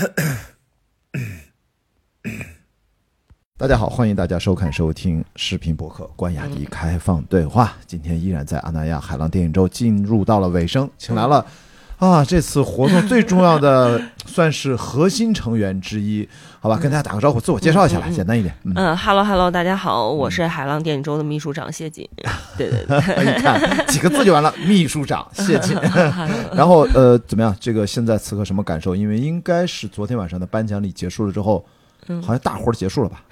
大家好，欢迎大家收看收听视频博客《关雅迪开放对话》。今天依然在阿那亚海浪电影周进入到了尾声，请来了啊这次活动最重要的 算是核心成员之一，好吧，跟大家打个招呼，自我介绍一下吧，简单一点。嗯，嗯哈喽哈喽，大家好，我是海浪电影周的秘书长谢锦。对对对，你看几个字就完了，秘书长谢锦。然后呃，怎么样？这个现在此刻什么感受？因为应该是昨天晚上的颁奖礼结束了之后，好像大活儿结束了吧？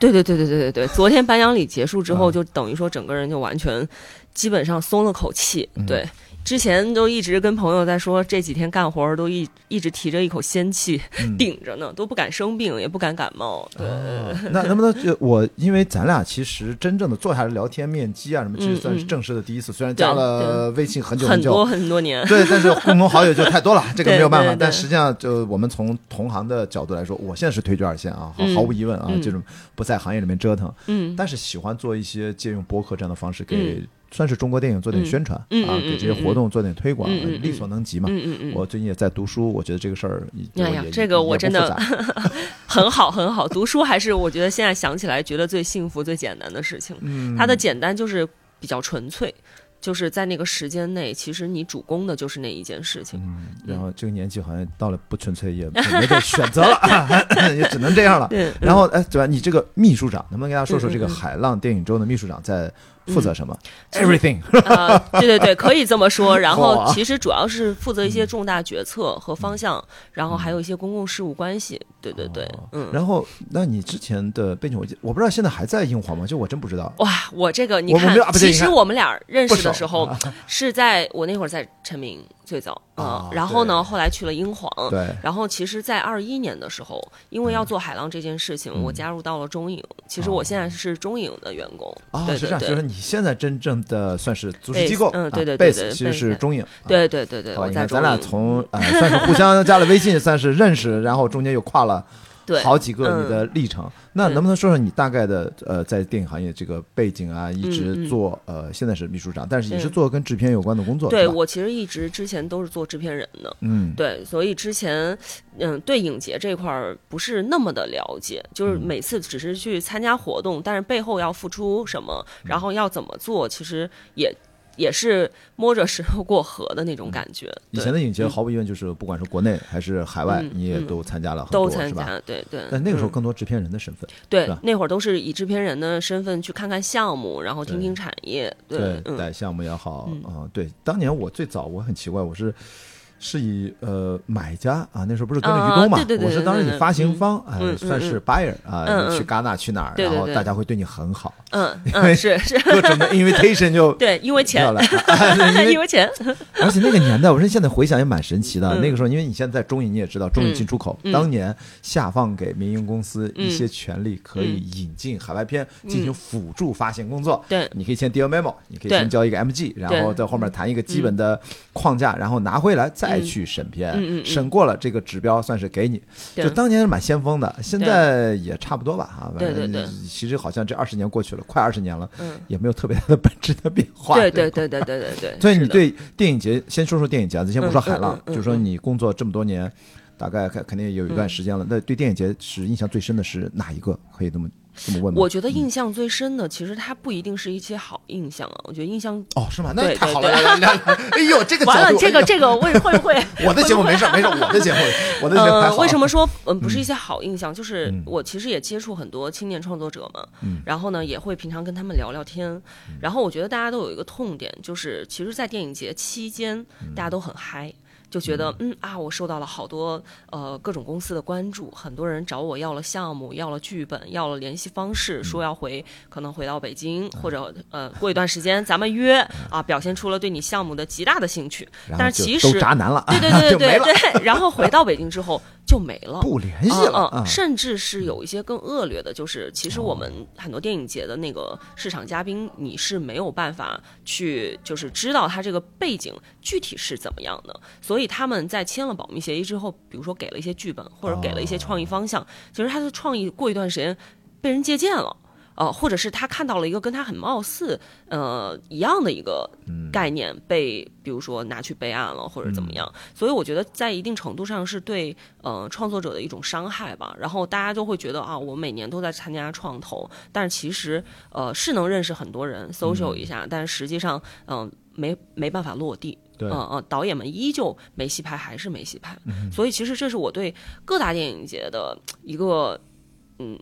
对对对对对对对，昨天颁奖礼结束之后，就等于说整个人就完全基本上松了口气。对，之前都一直跟朋友在说，这几天干活儿都一一直提着一口仙气顶着呢，都不敢生病，也不敢感冒。对，那能不能就我，因为咱俩其实真正的坐下来聊天、面基啊什么，其实算是正式的第一次。虽然加了微信很久很久，很多很多年，对，但是共同好友就太多了，这个 没有办法。但实际上，就我们从同行的角度来说，我现在是退居二线啊，毫无疑问啊，嗯。这种不在行业里面折腾，嗯。但是喜欢做一些借用播客这样的方式给。算是中国电影做点宣传、啊，给这些活动做点推广，力所能及嘛。嗯嗯嗯，我最近也在读书，我觉得这个事儿也，哎呀这个我真的 很好很好，读书还是我觉得现在想起来觉得最幸福、最简单的事情。嗯它的简单就是比较纯粹，就是在那个时间内，其实你主攻的就是那一件事情。嗯，然后这个年纪好像到了不纯粹也也没得 选择了，也只能这样了。然后哎，对吧？你这个秘书长，能不能跟大家说说这个海浪电影周的秘书长在负责什么？Everything。呃，对对对，可以这么说。然后其实主要是负责一些重大决策和方向，然后还有一些公共事务关系。对对对，嗯。然后，那你之前的背景，我我不知道现在还在英皇吗？就我真不知道。哇，我这个你看其实我们俩认识的时候啊是在我那会儿在陈明最早啊啊，然后呢，后来去了英皇，对，然后其实，在二一年的时候，因为要做海浪这件事情，嗯我加入到了中影。其实我现在是中影的员工，啊，对是这样，就是你现在真正的算是组织机构，嗯对对啊对其实是中影。啊对对对对，咱俩。从 呃算是互相加了微信，算是认识，然后中间又跨了对好几个嗯你的历程。那能不能说说你大概的呃在电影行业这个背景啊？一直做呃现在是秘书长，但是也是做跟制片有关的工作。对我其实一直之前都是做制片人的，嗯。对，所以之前嗯对影节这块儿不是那么的了解，就是嗯。每次只是去参加活动，但是背后要付出什么，嗯。然后要怎么做，其实也也是摸着石头过河的那种感觉。嗯以前的影节嗯毫无疑问就是不管是国内还是海外嗯，你也嗯都参加了很多，都参？加，对对。但那个时候嗯更多制片人的身份，对，那会儿都是以制片人的身份去看看项目，然后听听产业。对，带项目也好嗯啊，对，当年我最早我很奇怪，我是。是以呃买家啊，那时候不是跟着啊于东嘛，我是当时以发行方，哎，算是嗯。buyer 啊，去戛纳去哪儿，然后大家会对你很好，嗯 因为嗯，是是，各种的 invitation 就对，因为钱 因为钱，而且那个年代，我说现在回想也蛮神奇的。嗯。那个时候，因为你现在在中影，你也知道，中影进出口、嗯。当年下放给民营公司嗯一些权利，可以引进海外片进行辅助发行工作。对。你可以签 deal memo，你可以先交一个 MG，然后在后面谈一个基本的框架，然后拿回来再去审片，嗯嗯嗯审过了这个指标算是给你。就当年是蛮先锋的，现在也差不多吧啊。对对对其实好像这二十年过去了，快二十年了，嗯，也没有特别大的本质的变化。对对对对对对对。所以你对电影节，先说说电影节，咱先不说嗯海浪就说你工作这么多年，大概肯肯定有一段时间了。那对电影节是印象最深的是哪一个？可以这么这么问吗？我觉得印象最深的，其实它不一定是一些好印象啊。我觉得印象哦，是吗？那对太好了！哎呦，这个完了，这个这个会会不会？我的节目没事没事，我的节目我的节目。为什么说嗯不是一些好印象？就是嗯我其实也接触很多青年创作者嘛，嗯然后呢也会平常跟他们聊聊天，然后我觉得大家都有一个痛点，就是其实，在电影节期间，嗯大家都很嗨。就觉得嗯。啊，我受到了好多呃各种公司的关注，很多人找我要了项目，要了剧本，要了联系方式，说要回可能回到北京，或者呃过一段时间咱们约啊，表现出了对你项目的极大的兴趣。但是其实都渣男了，对对对 对对，然后回到北京之后就没了。不联系了。甚至是有一些更恶劣的，就是其实我们很多电影节的那个市场嘉宾，你是没有办法去就是知道他这个背景具体是怎么样的，所以他们在签了保密协议之后，比如说给了一些剧本或者给了一些创意方向，其实他的创意过一段时间被人借鉴了。呃，或者是他看到了一个跟他很貌似呃一样的一个概念被，比如说拿去备案了，或者怎么样。所以我觉得在一定程度上是对呃创作者的一种伤害吧。然后大家就会觉得啊，我每年都在参加创投，但是其实呃是能认识很多人，social 一下，但实际上嗯、没没办法落地。对嗯嗯，导演们依旧没戏拍，还是没戏拍。所以其实这是我对各大电影节的一个嗯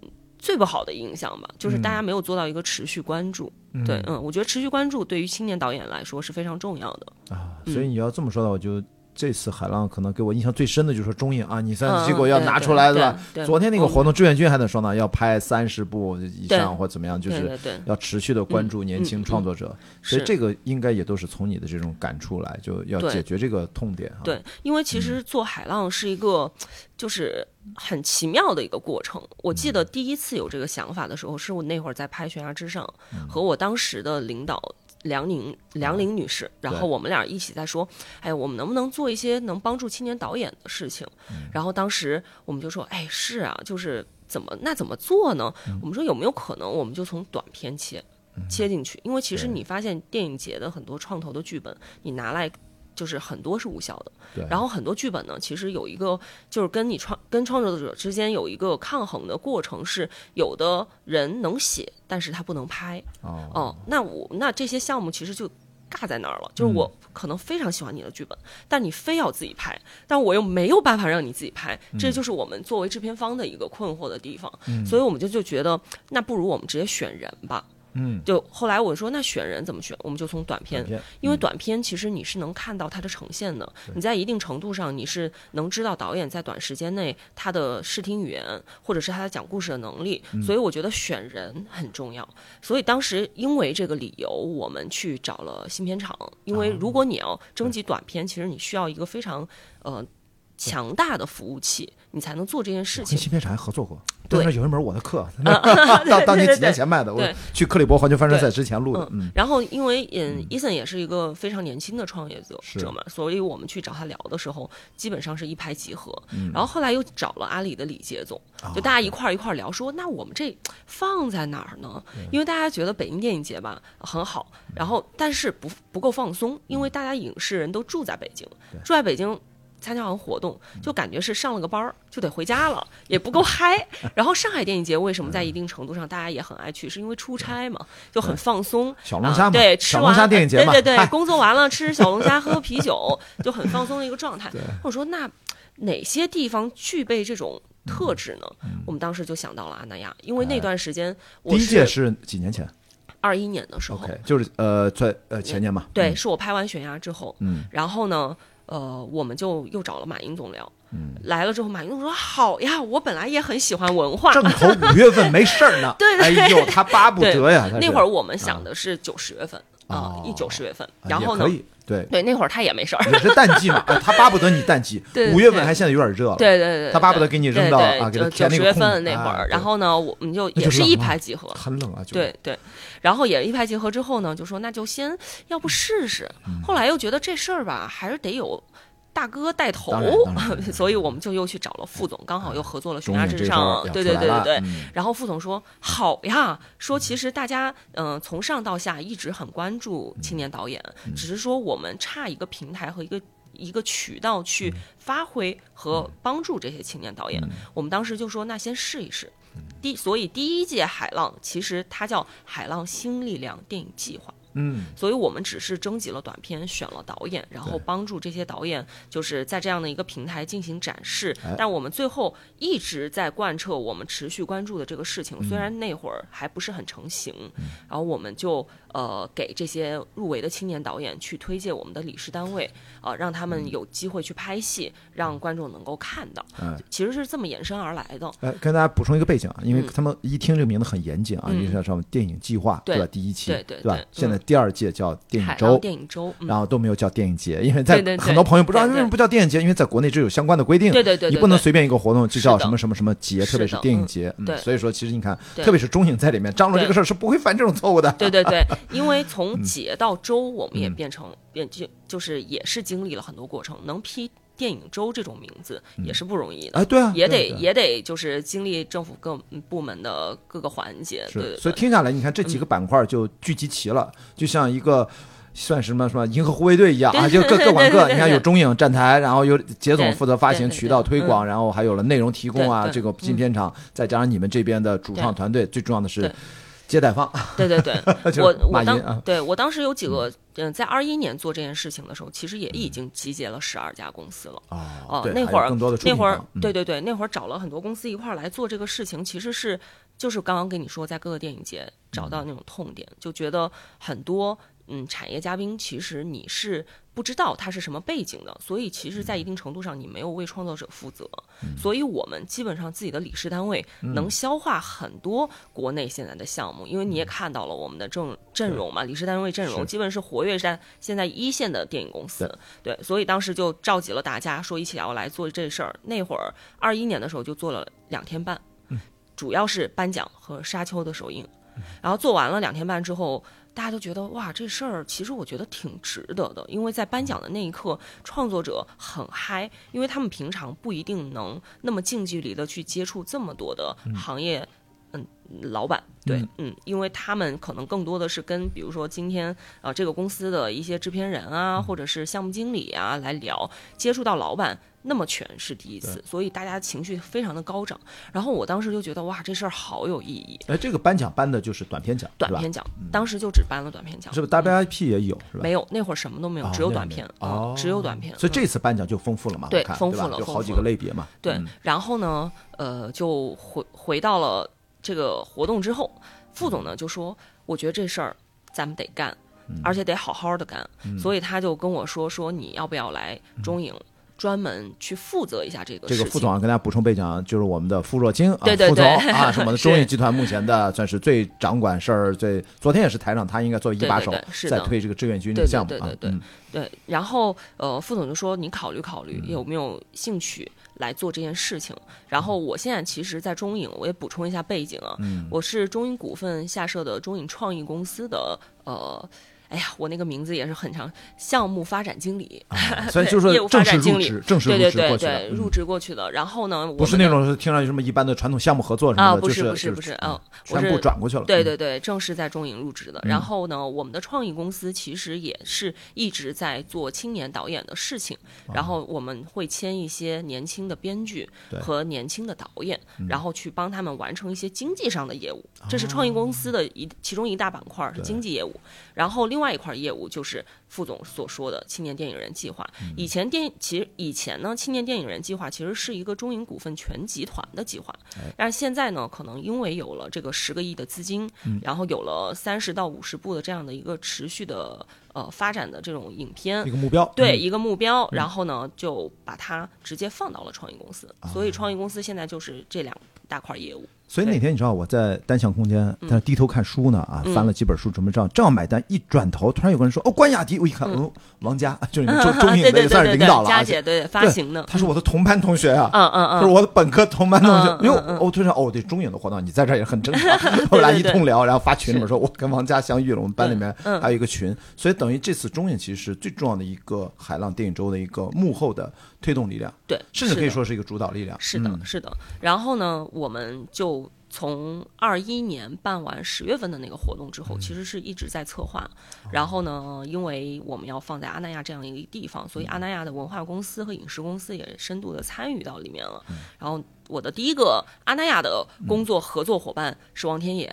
最不好的影响吧，就是大家没有做到一个持续关注。对，嗯，我觉得持续关注对于青年导演来说是非常重要的。啊，所以你要这么说的话，我就这次海浪可能给我印象最深的就是说中影啊，你三嗯结果要拿出来对吧？对昨天那个嗯活动，志愿军还在说呢，要拍三十部以上或怎么样，就是要持续的关注年轻创作者，所以这个应该也都是从你的这种感触来，就要解决这个痛点啊。对，因为其实做海浪是一个，就是很奇妙的一个过程。我记得第一次有这个想法的时候，是我那会儿在拍《悬崖之上》，和我当时的领导梁宁梁玲女士，然后我们俩一起在说，哎，我们能不能做一些能帮助青年导演的事情？然后当时我们就说，哎，是啊，就是怎么那怎么做呢？我们说有没有可能，我们就从短片切。切进去，因为其实你发现电影节的很多创投的剧本，你拿来就是很多是无效的。对，然后很多剧本呢，其实有一个就是跟你创跟创作者之间有一个抗衡的过程，是有的人能写，但是他不能拍。哦，哦，那我那这些项目其实就尬在那儿了，就是我可能非常喜欢你的剧本，但你非要自己拍，但我又没有办法让你自己拍，这就是我们作为制片方的一个困惑的地方。所以我们就就觉得，那不如我们直接选人吧。嗯，就后来我说，那选人怎么选？我们就从短片短片因为短片其实你是能看到它的呈现的，你在一定程度上你是能知道导演在短时间内他的视听语言，或者是他的讲故事的能力，所以我觉得选人很重要。所以当时因为这个理由，我们去找了新片场，因为如果你要征集短片，其实你需要一个非常呃。强大的服务器，你才能做这件事情。跟芯片厂还合作过，对。有一门我的课，对当当年几年前卖的，我去克里伯环球帆船赛之前录的，嗯，然后因为嗯，伊森也是一个非常年轻的创业者者嘛，所以我们去找他聊的时候，基本上是一拍即合。嗯。然后后来又找了阿里的李杰总，啊就大家一块儿一块儿聊，说那我们这放在哪儿呢？因为大家觉得北京电影节吧很好，然后但是不不够放松，因为大家影视人都住在北京，住在北京。参加完活动，就感觉是上了个班儿就得回家了，也不够嗨。然后上海电影节为什么在一定程度上大家也很爱去，是因为出差嘛，就很放松。小龙虾嘛，啊对，吃小完龙虾电影节，对对对，工作完了吃小龙虾，喝啤酒，就很放松的一个状态。我说那哪些地方具备这种特质呢？我们当时就想到了阿那亚，因为那段时间我第一届是是几年前？二一年的时候。就是呃，在呃前年嘛，对，嗯。是我拍完悬崖之后，嗯，然后呢，呃，我们就又找了马英总聊，嗯，来了之后，马云总说好呀，我本来也很喜欢文化，正头五月份没事儿呢，对对。哎呦，他巴不得呀，那会儿我们想的是九十月份。啊哦，一九十月份，啊然后呢对，对，那会儿他也没事儿，也是淡季嘛，哎他巴不得你淡季，五月份还现在有点热了，对对对，他巴不得给你扔到九十月份那会儿，然后呢，我们就也是冷啊拍即合，很冷啊，对对，然后也一拍即合之后呢，就说那就先要不试试，嗯后来又觉得这事儿吧，还是得有。大哥带头 所以我们就又去找了副总，刚好又合作了《悬崖之上》，对对对对对。嗯然后副总说好呀，说其实大家嗯、呃从上到下一直很关注青年导演，嗯只是说我们差一个平台和一个一个渠道去发挥和帮助这些青年导演。嗯我们当时就说那先试一试。第所以第一届海浪其实它叫海浪新力量电影计划。嗯，所以我们只是征集了短片，选了导演，然后帮助这些导演就是在这样的一个平台进行展示哎。但我们最后一直在贯彻我们持续关注的这个事情，嗯虽然那会儿还不是很成型，然后我们就呃给这些入围的青年导演去推荐我们的理事单位，呃让他们有机会去拍戏，让观众能够看到。嗯其实是这么延伸而来的。呃，跟大家补充一个背景啊，因为嗯他们一听这个名字很严谨啊，嗯因为叫什么电影计划对吧？第一期对对吧对？现在嗯第二届叫电影周，电影周，嗯。然后都没有叫电影节，因为在很多朋友不知道为什么不叫电影节，因为在国内这有相关的规定，对对对你不能随便一个活动就叫什么什么什么节，特别是电影节，嗯对。所以说其实你看，特别是中影在里面张罗这个事儿是不会犯这种错误的，对对对，因为从节到周，我们也嗯。变成变就就是也是经历了很多过程，能批电影周这种名字也是不容易的。哎，对啊，也得也得就是经历政府各部门的各个环节，对，所以听下来，你看这几个板块就聚集齐了，就像一个。算什么什么银河护卫队一样啊，就各 各管各。你看有中影站台，然后有杰总负责发行、渠道推广，然后还有了内容提供啊，这个新片场，再加上你们这边的主创团队，最重要的是接待方。对对对，我我当对我当时有几个嗯，在二一年做这件事情的时候，其实也已经集结了十二家公司了哦，那会儿那会儿对对对，那会儿找了很多公司一块儿来做这个事情，其实是就是刚刚跟你说，在各个电影节找到那种痛点，就觉得很多。嗯，产业嘉宾其实你是不知道他是什么背景的，所以其实，在一定程度上你没有为创作者负责。所以我们基本上自己的理事单位能消化很多国内现在的项目，因为你也看到了我们的阵阵容嘛，理事单位阵容基本是活跃在现在一线的电影公司。对，所以当时就召集了大家说一起要来做这事儿。那会儿二一年的时候就做了两天半，主要是颁奖和沙丘的首映，然后做完了两天半之后。大家都觉得哇，这事儿其实我觉得挺值得的，因为在颁奖的那一刻，创作者很嗨，因为他们平常不一定能那么近距离的去接触这么多的行业，嗯，老板。对，嗯，因为他们可能更多的是跟，比如说今天啊，这个公司的一些制片人啊，或者是项目经理啊来聊，接触到老板那么全是第一次，所以大家情绪非常的高涨。然后我当时就觉得哇，这事儿好有意义。哎，这个颁奖颁的就是短片奖，短片奖，当时就只颁了短片奖，是不是？WIP 也有是吧？没有，那会儿什么都没有，只有短片，哦，只有短片。所以这次颁奖就丰富了嘛？对，丰富了，有好几个类别嘛。对，然后呢，呃，就回回到了这个活动之后。副总呢就说：“我觉得这事儿咱们得干，而且得好好的干。所以他就跟我说：说你要不要来中影，专门去负责一下这个。这个副总啊，跟大家补充背景，就是我们的傅若清啊，副总啊，是我们的中影 集团目前的算是最掌管事儿，最昨天也是台上，他应该作为一把手，在推这个志愿军这个项目啊。对对。然后呃，副总就说：你考虑考虑，有没有兴趣？”来做这件事情，然后我现在其实，在中影，我也补充一下背景啊，我是中影股份下设的中影创意公司的呃。哎呀，我那个名字也是很长，项目发展经理，所以 就是业务发展经理，正式入职过去的，入职过去的。然后呢，不是那种听上去什么一般的传统项目合作什么的，不是不是不是，嗯，全部转过去了。对对对，正式在中影入职的。然后呢，我们的创意公司其实也是一直在做青年导演的事情，然后我们会签一些年轻的编剧和年轻的导演，然后去帮他们完成一些经济上的业务。这是创意公司的一其中一大板块是经济业务，然后另外一块业务。就是副总所说的青年电影人计划。以前电其实以前呢，青年电影人计划其实是一个中影股份全集团的计划。但是现在呢，可能因为有了这个十个亿的资金，然后有了三十到五十部的这样的一个持续的呃发展的这种影片一个目标，对一个目标，然后呢就把它直接放到了创意公司。所以创意公司现在就是这两大块业务。所以那天你知道我在单向空间，在低头看书呢啊，翻了几本书，准备正正要买单，一转头突然有个人说：“哦，关雅迪。”我一看，哦，王佳，就是中中影的算是领导了，佳姐对发行的，他是我的同班同学啊，嗯嗯嗯，是我的本科同班同学。哟，我突然哦，对中影的活动，你在这儿也很正常。后来一通聊，然后发群里面说，我跟王佳相遇了，我们班里面还有一个群，所以等于这次中影其实是最重要的一个海浪电影周的一个幕后的推动力量，对，甚至可以说是一个主导力量。是的，是的。然后呢，我们就。从二一年办完十月份的那个活动之后，其实是一直在策划。然后呢，因为我们要放在阿那亚这样一个地方，所以阿那亚的文化公司和影视公司也深度的参与到里面了。然后。我的第一个阿那亚的工作合作伙伴是王天野，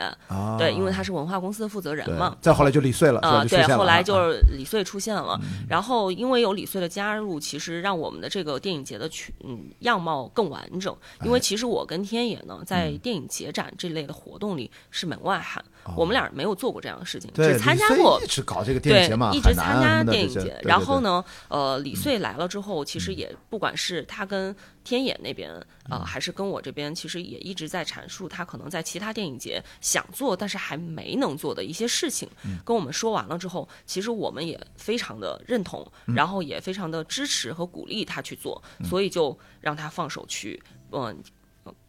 对，因为他是文化公司的负责人嘛。再后来就李穗了，啊，对，后来就是李穗出现了。然后因为有李穗的加入，其实让我们的这个电影节的群嗯样貌更完整。因为其实我跟天野呢，在电影节展这类的活动里是门外汉，我们俩没有做过这样的事情，只参加过一直搞这个电影节嘛，一直参加电影节。然后呢，呃，李穗来了之后，其实也不管是他跟。天野那边啊，还是跟我这边，其实也一直在阐述他可能在其他电影节想做，但是还没能做的一些事情。跟我们说完了之后，其实我们也非常的认同，然后也非常的支持和鼓励他去做，所以就让他放手去，嗯，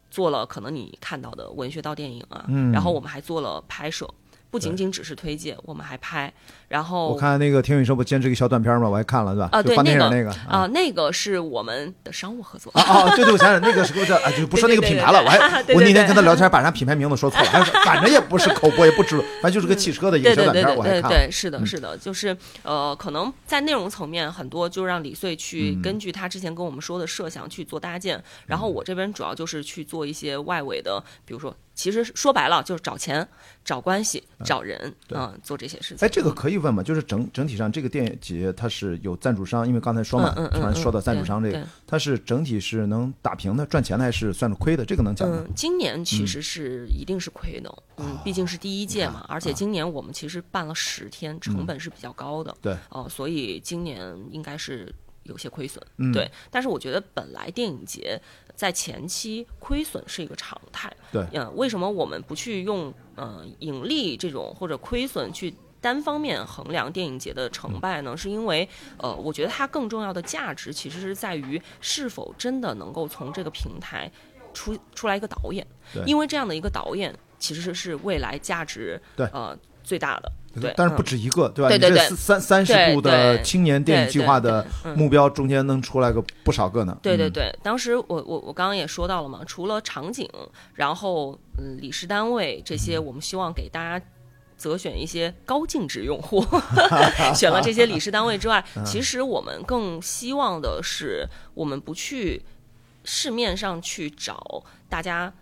做了可能你看到的文学到电影啊，然后我们还做了拍摄。不仅仅只是推介，我们还拍。然后我看那个天宇说不坚持一个小短片嘛？我还看了，对吧？啊，对，就放电影那那个啊，那个是我们的商务合作。啊啊！对对，我想想，那个是不是啊？就不说那个品牌了，我还我那天跟他聊天，把人家品牌名字说错了，还是反正也不是口播，也不知，反正就是个汽车的一个小短片，我还看了。对，是的，是的，就是呃，可能在内容层面很多就让李穗去嗯根据他之前跟我们说的设想去做搭建，然后我这边主要就是去做一些外围的，比如说，其实说白了就是找钱、找关系、找人，对嗯，做这些事情。哎，这个可以问嘛？就是整整体上这个电影节它是有赞助商，因为刚才说嘛，嗯嗯嗯突然说到赞助商这个它是整体是能打平的、赚钱的，还是算是亏的？这个能讲吗？嗯，今年其实是一定是亏的，嗯，毕竟是第一届嘛，而且今年我们其实办了十天，成本是比较高的，对，哦、所以今年应该是有些亏损，嗯对。但是我觉得本来电影节在前期亏损是一个常态，对嗯，为什么我们不去用呃盈利这种或者亏损去？单方面衡量电影节的成败呢，是因为，呃，我觉得它更重要的价值其实是在于是否真的能够从这个平台出出来一个导演，因为这样的一个导演其实是未来价值对。呃最大的，对，但是不嗯止一个，对吧？对对对你这三三十对部的青年电影计划的目标中间能出来个不少个呢。嗯，对对对，当时我我我刚刚也说到了嘛，除了场景，然后嗯理事单位这些，我们希望给大家。择选一些高净值用户，选了这些理事单位之外，嗯其实我们更希望的是，我们不去市面上去找大家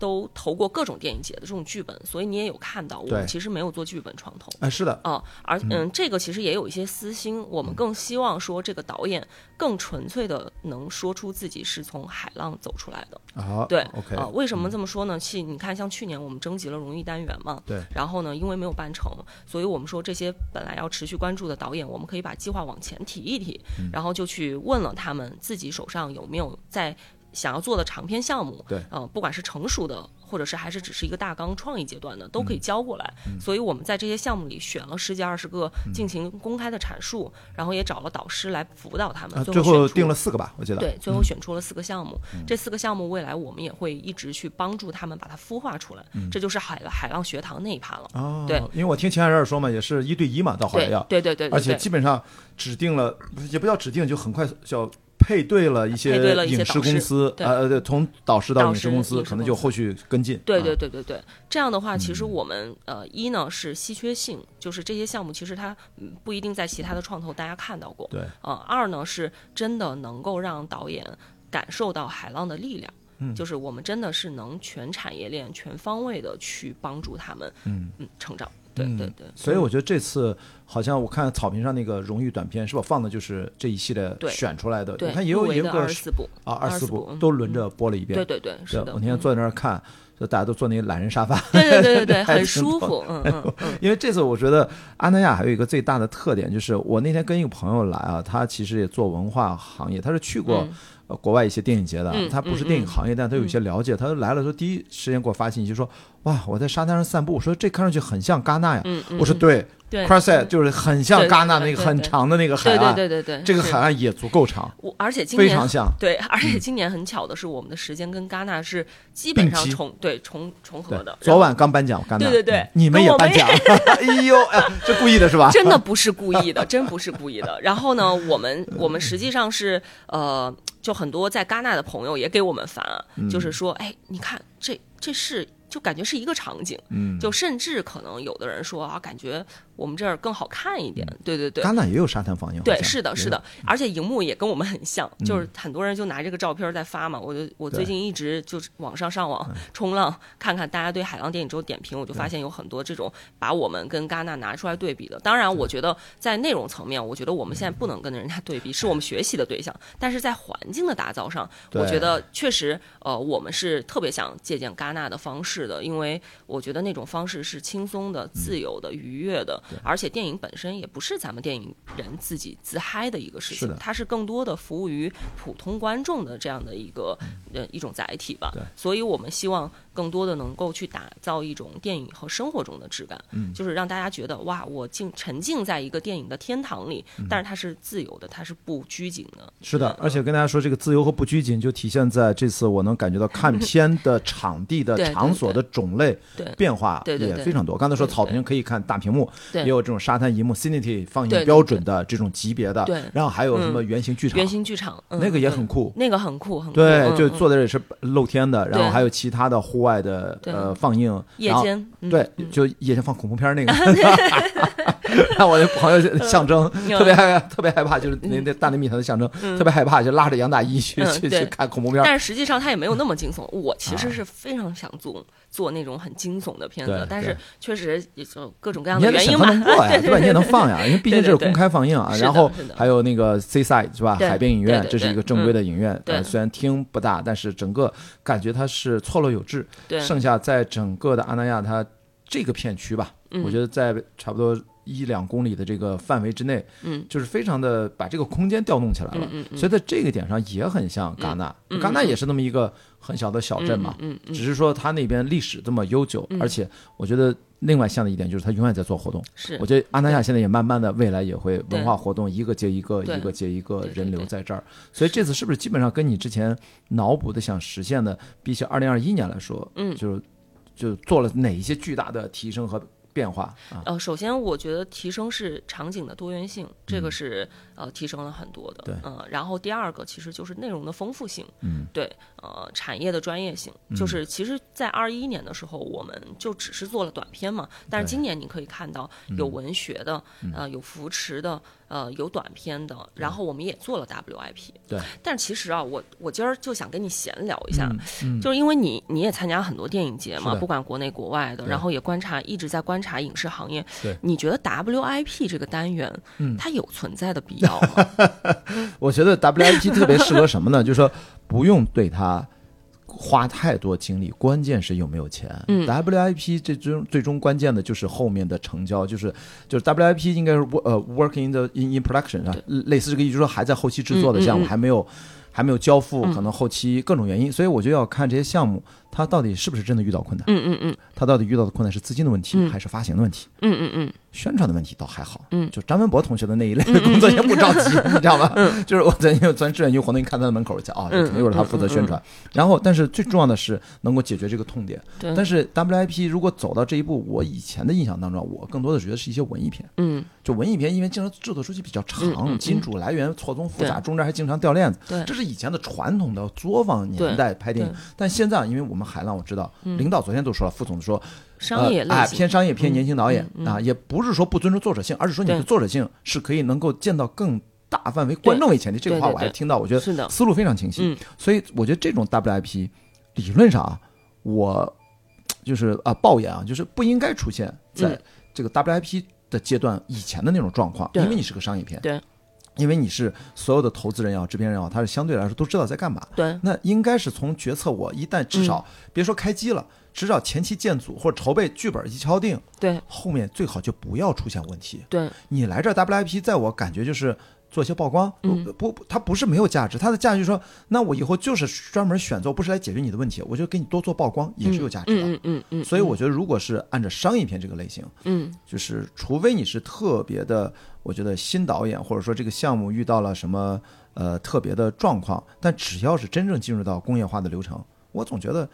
都投过各种电影节的这种剧本，所以你也有看到，我们其实没有做剧本创投。哎，是的，啊，而嗯，这个其实也有一些私心，我们更希望说这个导演更纯粹的能说出自己是从海浪走出来的。啊，对，OK，啊、为什么这么说呢？去你看，像去年我们征集了荣誉单元嘛，对，然后呢，因为没有办成，所以我们说这些本来要持续关注的导演，我们可以把计划往前提一提，嗯然后就去问了他们自己手上有没有在想要做的长篇项目，对呃，不管是成熟的，或者是还是只是一个大纲创意阶段的，都嗯可以交过来。所以我们在这些项目里选了十几二十个嗯进行公开的阐述，然后也找了导师来辅导他们，啊，最最后定了四个吧，我记得。对，最后选出了四个项目。这四个项目未来我们也会一直去帮助他们把它孵化出来。这就是海海浪学堂那一趴了。哦，对因为我听秦海人说嘛，也是一对一嘛，到后来对要，对对对对，而且基本上指定了，也不叫指定，就很快叫配对了一些影视公司，对呃，对，从导师到影视公司，可能就后续跟进。对啊对对对对，这样的话，其实我们呃一呢是稀缺性，就是这些项目其实它嗯不一定在其他的创投大家看到过。对，呃，二呢是真的能够让导演感受到海浪的力量。嗯就是我们真的是能全产业链、全方位的去帮助他们，嗯嗯，成长。对嗯对对，所以我觉得这次好像我看草坪上那个荣誉短片是吧，放的就是这一系列选出来的。对我看也有入围的也有个二十四部啊二十四部部都轮着播了一遍。对对对，是的。我那天坐在那儿看，就大家都坐那个懒人沙发。对对对对对，很舒服，嗯嗯嗯，因为这次我觉得阿那亚还有一个最大的特点，就是我那天跟一个朋友来啊，他其实也做文化行业，他是去过、嗯呃国外一些电影节的，嗯他不是电影行业，但他有一些了解。他来了说第一时间给我发信息说，哇，我在沙滩上散步，我说这看上去很像戛纳呀。我说对对 c r o s s e 就是很像戛纳那个很长的那个海岸，对对对对，这个海岸也足够长，我而且今年非常像。对，而且今年很巧的是，我们的时间跟戛纳是基本上重对重重合的。，昨晚刚颁奖戛纳，对对对嗯你们也颁奖，哎呦，哎，这故意的是吧？真的不是故意的，真不是故意的。然后呢，我们我们实际上是呃，就很多在戛纳的朋友也给我们发，嗯就是说，哎，你看这这是就感觉是一个场景，嗯，就甚至可能有的人说啊，感觉我们这儿更好看一点。对对对。戛纳也有沙滩放映，对，是的，是的，而且荧幕也跟我们很像，嗯就是很多人就拿这个照片在发嘛。我就我最近一直就是网上上网嗯冲浪，看看大家对海浪电影周点评，我就发现有很多这种把我们跟戛纳拿出来对比的。当然，我觉得在内容层面，我觉得我们现在不能跟人家对比，是我们学习的对象。但是在环境的打造上，我觉得确实，呃，我们是特别想借鉴戛纳的方式的，因为我觉得那种方式是轻松的、自由的、愉悦的，而且电影本身也不是咱们电影人自己自嗨的一个事情它是更多的服务于普通观众的这样的一个呃一种载体吧。所以我们希望更多的能够去打造一种电影和生活中的质感，嗯。就是让大家觉得哇，我竟沉浸在一个电影的天堂里，嗯。但是它是自由的，它是不拘谨的。是的，嗯。而且跟大家说，这个自由和不拘谨就体现在这次我能感觉到看片的场地的场所的种类对变化也非常多。刚才说草坪可以看大屏幕，对。也有这种沙滩银幕 Cinity 放映标准的这种级别的，对。然后还有什么圆形剧场圆，形剧场，嗯、那个也很酷。那个很酷，很酷。对，嗯就坐在这也是露天的，然后还有其他的户外的呃放映，然后夜间，嗯。对，就夜间放恐怖片那个，让我那朋友象征嗯特别害特别害怕，就是那那大内密谈的象征，特别害怕，就拉着杨大一去去去看恐怖片。但是实际上他也没有那么惊悚。我其啊实是非常想做做那种很惊悚的片子，但是确实也就各种各样的原因吧。核能过呀，对吧？你也能放呀，因为毕竟这是公开放映啊。然后还有那个 C side 是吧？海边影院，对对这是一个正规的影院。虽然厅不大，但是整个感觉它是错落有致。对，剩下在整个的阿那亚，它这个片区吧，嗯我觉得在差不多一两公里的这个范围之内，嗯，就是非常的把这个空间调动起来了。嗯嗯嗯。所以在这个点上也很像戛纳，嗯戛纳也是那么一个很小的小镇嘛，嗯嗯只是说它那边历史这么悠久，嗯。而且我觉得另外像的一点就是它永远在做活动。是。我觉得阿那亚现在也慢慢的未来也会文化活动一个接一个，一个接一个人流在这儿，所以这次是不是基本上跟你之前脑补的想实现的，比起二零二一年来说，嗯。就是就做了哪一些巨大的提升和变化啊？呃，首先我觉得提升是场景的多元性，这个是呃提升了很多的。嗯呃，然后第二个其实就是内容的丰富性，嗯，对，呃，产业的专业性，就是其实，在二一年的时候，我们就只是做了短片嘛，但是今年你可以看到有文学的，嗯。呃，有扶持的，呃，有短片的，然后我们也做了 WIP。对，但是其实啊，我我今儿就想跟你闲聊一下，就是因为你你也参加很多电影节嘛，不管国内国外的，然后也观察一直在观察影视行业。对。你觉得 WIP 这个单元，嗯。它有存在的必要吗？我觉得 WIP 特别适合什么呢？就是说不用对它花太多精力，关键是有没有钱。嗯。WIP 这终最终关键的就是后面的成交，就是就是 WIP 应该是呃 working in the in in production 啊，类似这个意思，就是说还在后期制作的项目，嗯嗯嗯。还没有还没有交付，嗯。可能后期各种原因，所以我就要看这些项目它到底是不是真的遇到困难，嗯嗯嗯。它到底遇到的困难是资金的问题，嗯还是发行的问题。嗯。嗯嗯宣传的问题倒还好，嗯。就张文博同学的那一类的工作也不着急，你知道吗？就是我在昨天志愿军活动，一看他的门口，去啊，嗯肯定又是他负责宣传。然后，但是最重要的是能够解决这个痛点。对。但是 WIP 如果走到这一步，我以前的印象当中，我更多的觉得是一些文艺片。嗯，就文艺片，因为经常制作周期比较长，金主来源错综复杂，中间还经常掉链子，对。这是以前的传统的作坊年代拍电影。但现在，因为我们海浪，我知道，领导昨天都说了，副总说，商业呃、哎，偏商业偏年轻导演、嗯嗯啊，也不是说不尊重作者性，而是说你的作者性是可以能够见到更大范围观众为前提。这个话我还听到，我觉得思路非常清晰。嗯所以我觉得这种 WIP 理论上啊，我就是啊抱怨啊，就是不应该出现在嗯这个 WIP 的阶段以前的那种状况，因为你是个商业片，对因为你是所有的投资人也好，制片人也好，他是相对来说都知道在干嘛。对那应该是从决策，我一旦至少、别说开机了，至少前期建组或者筹备剧本一敲定，对后面最好就不要出现问题。对你来这儿 WIP，在我感觉就是做一些曝光，嗯不不，它不是没有价值，它的价值就是说，那我以后就是专门选择，不是来解决你的问题，我就给你多做曝光，也是有价值的。嗯嗯嗯嗯，所以我觉得，如果是按照商业片这个类型，嗯就是除非你是特别的，我觉得新导演或者说这个项目遇到了什么呃特别的状况，但只要是真正进入到工业化的流程，我总觉得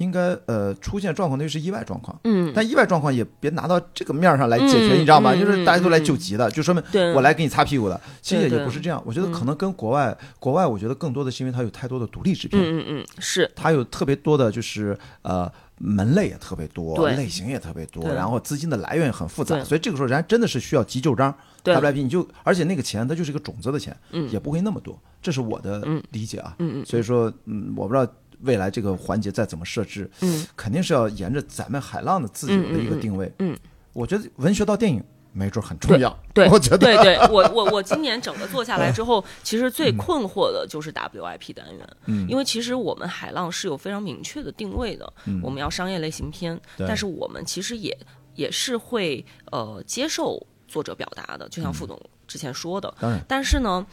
应该呃出现状况那就是意外状况。嗯，但意外状况也别拿到这个面儿上来解决，嗯你知道吗？嗯就是大家都来救急的，就说明对我来给你擦屁股的。其实也不是这样，我觉得可能跟国外，国外我觉得更多的是因为它有太多的独立制片，嗯嗯嗯是它有特别多的就是呃门类也特别多，类型也特别多，然后资金的来源也很复杂，所以这个时候人家真的是需要急救章。对 WIP 你就而且那个钱它就是一个种子的钱，嗯也不会那么多，这是我的嗯理解啊。嗯嗯所以说，嗯，我不知道未来这个环节再怎么设置，嗯。肯定是要沿着咱们海浪的自由的一个定位。嗯。嗯嗯我觉得文学到电影没准很重要。对，我觉得。对对，我我我今年整个做下来之后，其实最困惑的就是 WIP 单元，嗯。因为其实我们海浪是有非常明确的定位的，嗯。我们要商业类型片，但是我们其实也也是会呃接受作者表达的，就像副总之前说的，当然，但是呢。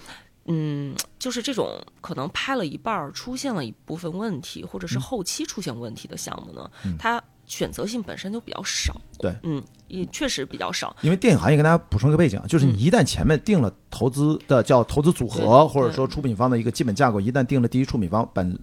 嗯，就是这种可能拍了一半儿出现了一部分问题，或者是后期出现问题的项目呢，它选择性本身就比较少。对，嗯，也确实比较少。因为电影行业跟大家补充一个背景啊，就是你一旦前面定了投资的叫投资组合，对或者说出品方的一个基本架构，一旦定了第一出品方本。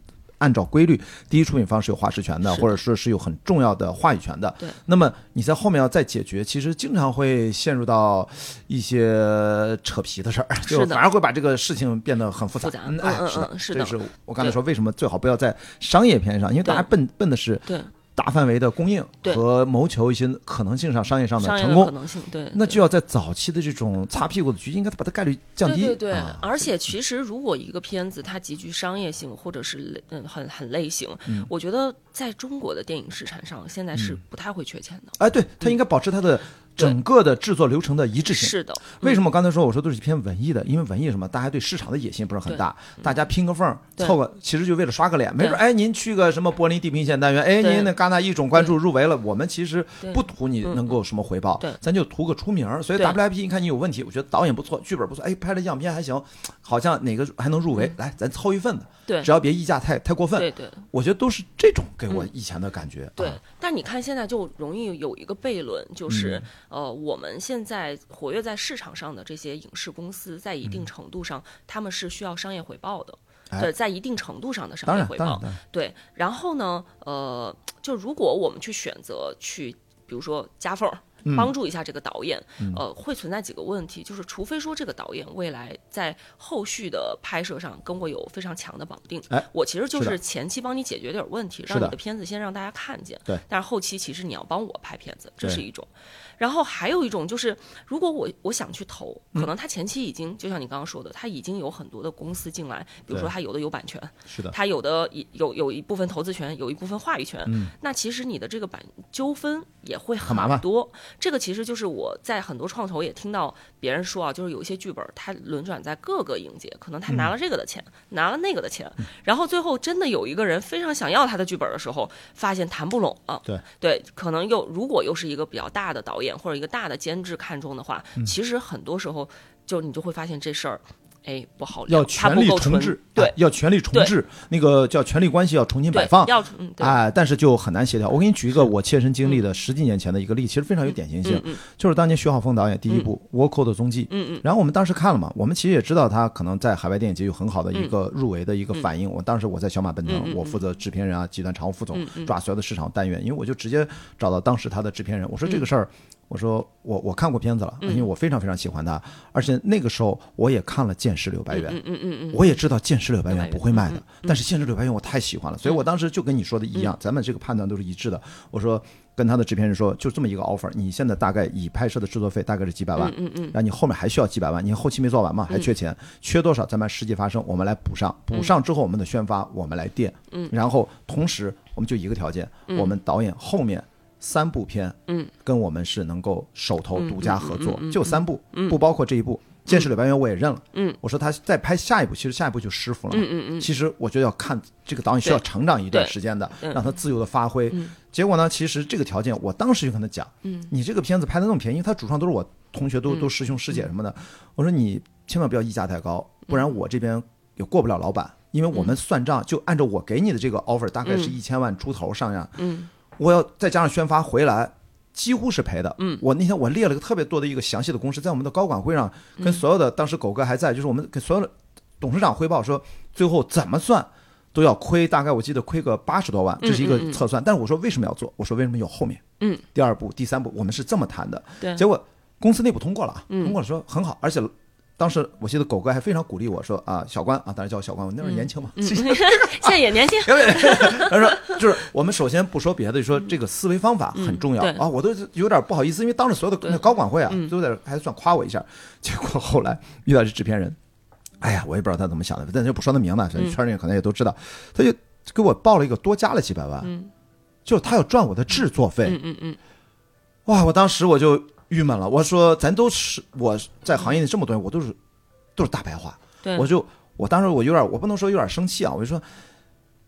按照规律，第一出品方是有话事权的，或者说是有很重要的话语权的。对，那么你在后面要再解决，其实经常会陷入到一些扯皮的事儿，就反而会把这个事情变得很复杂。复杂嗯，哎，嗯嗯是的，嗯是的。这是我刚才说为什么最好不要在商业片上，因为大家对。奔奔的是对大范围的供应和谋求一些可能性上商业上的成功。可能性，对，那就要在早期的这种擦屁股的局，应该把它概率降低。对对对，啊而且其实如果一个片子它极具商业性，或者是类嗯很很类型，嗯我觉得在中国的电影市场上现在是不太会缺钱的。哎，对，它应该保持它的整个的制作流程的一致性。是的，为什么我刚才说我说都是偏文艺的？因为文艺什么，大家对市场的野心不是很大，大家拼个缝儿凑个，其实就为了刷个脸。没准对。哎，您去个什么柏林地平线单元，哎，您那戛纳一种关注入围了，我们其实不图你能够什么回报，咱就图个出名儿。所以 WIP 你看你有问题，我觉得导演不错，剧本不错，哎，拍的样片还行，好像哪个还能入围，来咱凑一份子，只要别溢价太太过分。对对。我觉得都是这种给我以前的感觉。对。啊，但你看现在就容易有一个悖论，就是、嗯呃，我们现在活跃在市场上的这些影视公司，在一定程度上，他们是需要商业回报的。对，在一定程度上的商业回报对。然后呢，呃，就如果我们去选择去，比如说夹缝儿，嗯帮助一下这个导演，呃，会存在几个问题，就是除非说这个导演未来在后续的拍摄上跟我有非常强的绑定，哎我其实就是前期帮你解决点问题，让你的片子先让大家看见，对，但是后期其实你要帮我拍片子，这是一种。然后还有一种就是，如果我我想去投，嗯。可能他前期已经，就像你刚刚说的，他已经有很多的公司进来，比如说他有的有版权，是的，他有的一有有一部分投资权，有一部分话语权，嗯。那其实你的这个版纠纷也会很麻烦。多。这个其实就是我在很多创投也听到别人说啊，就是有一些剧本它轮转在各个影节，可能他拿了这个的钱，拿了那个的钱，然后最后真的有一个人非常想要他的剧本的时候，发现谈不拢了。对对，可能又如果又是一个比较大的导演或者一个大的监制看中的话，嗯其实很多时候就你就会发现这事儿。哎，不好聊，要它权力重置，对。哎要权力重置，那个叫权力关系要重新摆放，要嗯哎，但是就很难协调。我给你举一个我切身经历的十几年前的一个例，其实非常有典型性，嗯就是当年徐浩峰导演第一部《倭寇的踪迹》，嗯嗯。然后我们当时看了嘛，我们其实也知道他可能在海外电影节有很好的一个入围的一个反应。我当时我在小马奔腾，我负责制片人啊、集团常务副总抓所有的市场单元，因为我就直接找到当时他的制片人，我说这个事儿。我说我我看过片子了，嗯。因为我非常非常喜欢他，而且那个时候我也看了《剑士柳白猿》，嗯嗯嗯嗯，我也知道《剑士柳白猿不会卖的嗯，但是《剑士柳白猿》我太喜欢了，所以我当时就跟你说的一样，咱们这个判断都是一致的。我说跟他的制片人说，就这么一个 offer，你现在大概已拍摄的制作费大概是几百万，嗯嗯然后你后面还需要几百万，你后期没做完嘛，还缺钱，缺多少咱们实际发生，我们来补上，补上之后我们的宣发我们来垫，嗯。然后同时我们就一个条件，我们导演后面。三部片，嗯，跟我们是能够手头独家合作，就三部，不包括这一部。《剑士柳白猿》我也认了，嗯，我说他再拍下一部，其实下一部就师傅了，嗯嗯嗯。其实我觉得要看这个导演需要成长一段时间的，嗯让他自由的发挥。嗯。结果呢，其实这个条件，我当时就跟他讲，嗯。你这个片子拍的那么便宜，因为他主创都是我同学，都嗯。都师兄师姐什么的，我说你千万不要溢价太高，不然我这边也过不了老板，因为我们算账就按照我给你的这个 offer，大概是一千万出头上下，嗯我要再加上宣发回来。几乎是赔的。嗯，我那天我列了个特别多的一个详细的公式，在我们的高管会上跟所有的当时狗哥还在，就是我们跟所有的董事长汇报说，最后怎么算都要亏，大概我记得亏个八十多万，这是一个嗯嗯嗯测算。但是我说为什么要做？我说为什么有后面？嗯，第二步、第三步，我们是这么谈的。对结果公司内部通过了啊，嗯通过了说很好，而且。当时我记得狗哥还非常鼓励我说啊，小关啊，当然叫我小关，我那时候年轻嘛，嗯，现在也年轻，他说就是我们首先不说别的，就说这个思维方法很重要、嗯啊，我都有点不好意思，因为当时所有的那高管会啊，嗯都在还算夸我一下。结果后来遇到这制片人，哎呀，我也不知道他怎么想的，但就不说他名了，嗯。圈内可能也都知道，他就给我报了一个多加了几百万，嗯。就是他要赚我的制作费。嗯嗯嗯。哇，我当时我就郁闷了，我说咱都是我在行业里这么多年，我都是都是大白话，对，我就我当时我有点我不能说有点生气啊，我就说。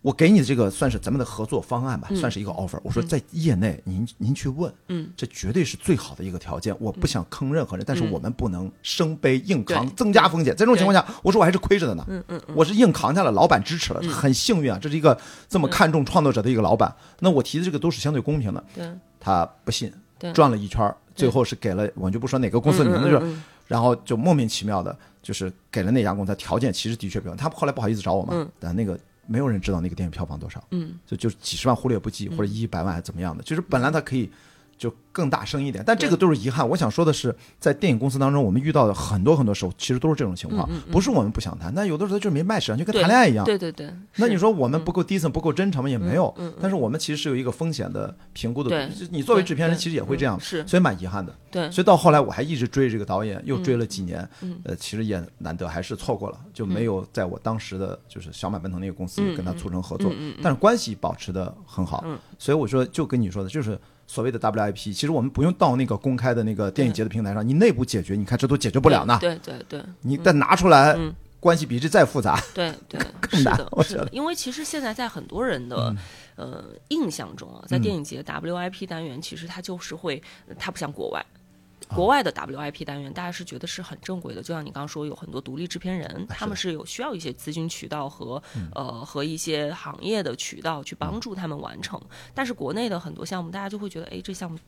我给你的这个算是咱们的合作方案吧，算是一个 offer。我说在业内您您去问，嗯，这绝对是最好的一个条件。我不想坑任何人，但是我们不能生背硬扛，增加风险。在这种情况下，我说我还是亏着的呢。嗯嗯我是硬扛下来，老板支持了，很幸运啊！这是一个这么看重创作者的一个老板。那我提的这个都是相对公平的，对他不信对，转了一圈儿，最后是给了我就不说哪个公司的名字，就然后就莫名其妙的，就是给了那家公司条件，其实的确比较。他后来不好意思找我嘛，嗯。但那个没有人知道那个电影票房多少，嗯，就就几十万忽略不计，或者一百万怎么样的，就是本来他可以就更大声一点，但这个都是遗憾。我想说的是，在电影公司当中，我们遇到的很多很多时候，其实都是这种情况，不是我们不想谈，但有的时候就是没卖市场，就跟谈恋爱一样。对对对。是那你说我们不够 decent 不够真诚吗？也没有嗯嗯，但是我们其实是有一个风险的评估的对。你作为制片人其实也会这样嗯，是所以蛮遗憾的。对所以到后来我还一直追这个导演，又追了几年嗯，呃，其实也难得还是错过了，就没有在我当时的就是小马奔腾那个公司嗯跟他促成合作嗯嗯嗯，但是关系保持的很好嗯。所以我说就跟你说的，就是所谓的 WIP，其实我们不用到那个公开的那个电影节的平台上，你内部解决，你看这都解决不了呢。对对对。你再拿出来嗯，关系比这再复杂，对对，是的，我觉得，是的。因为其实现在在很多人的、呃印象中啊，在电影节 WIP 单元，其实它就是会，它不像国外。国外的 WIP 单元，大家是觉得是很正规的，就像你刚刚说，有很多独立制片人，他们是有需要一些资金渠道和、呃和一些行业的渠道去帮助他们完成。但是国内的很多项目，大家就会觉得，哎，这项目，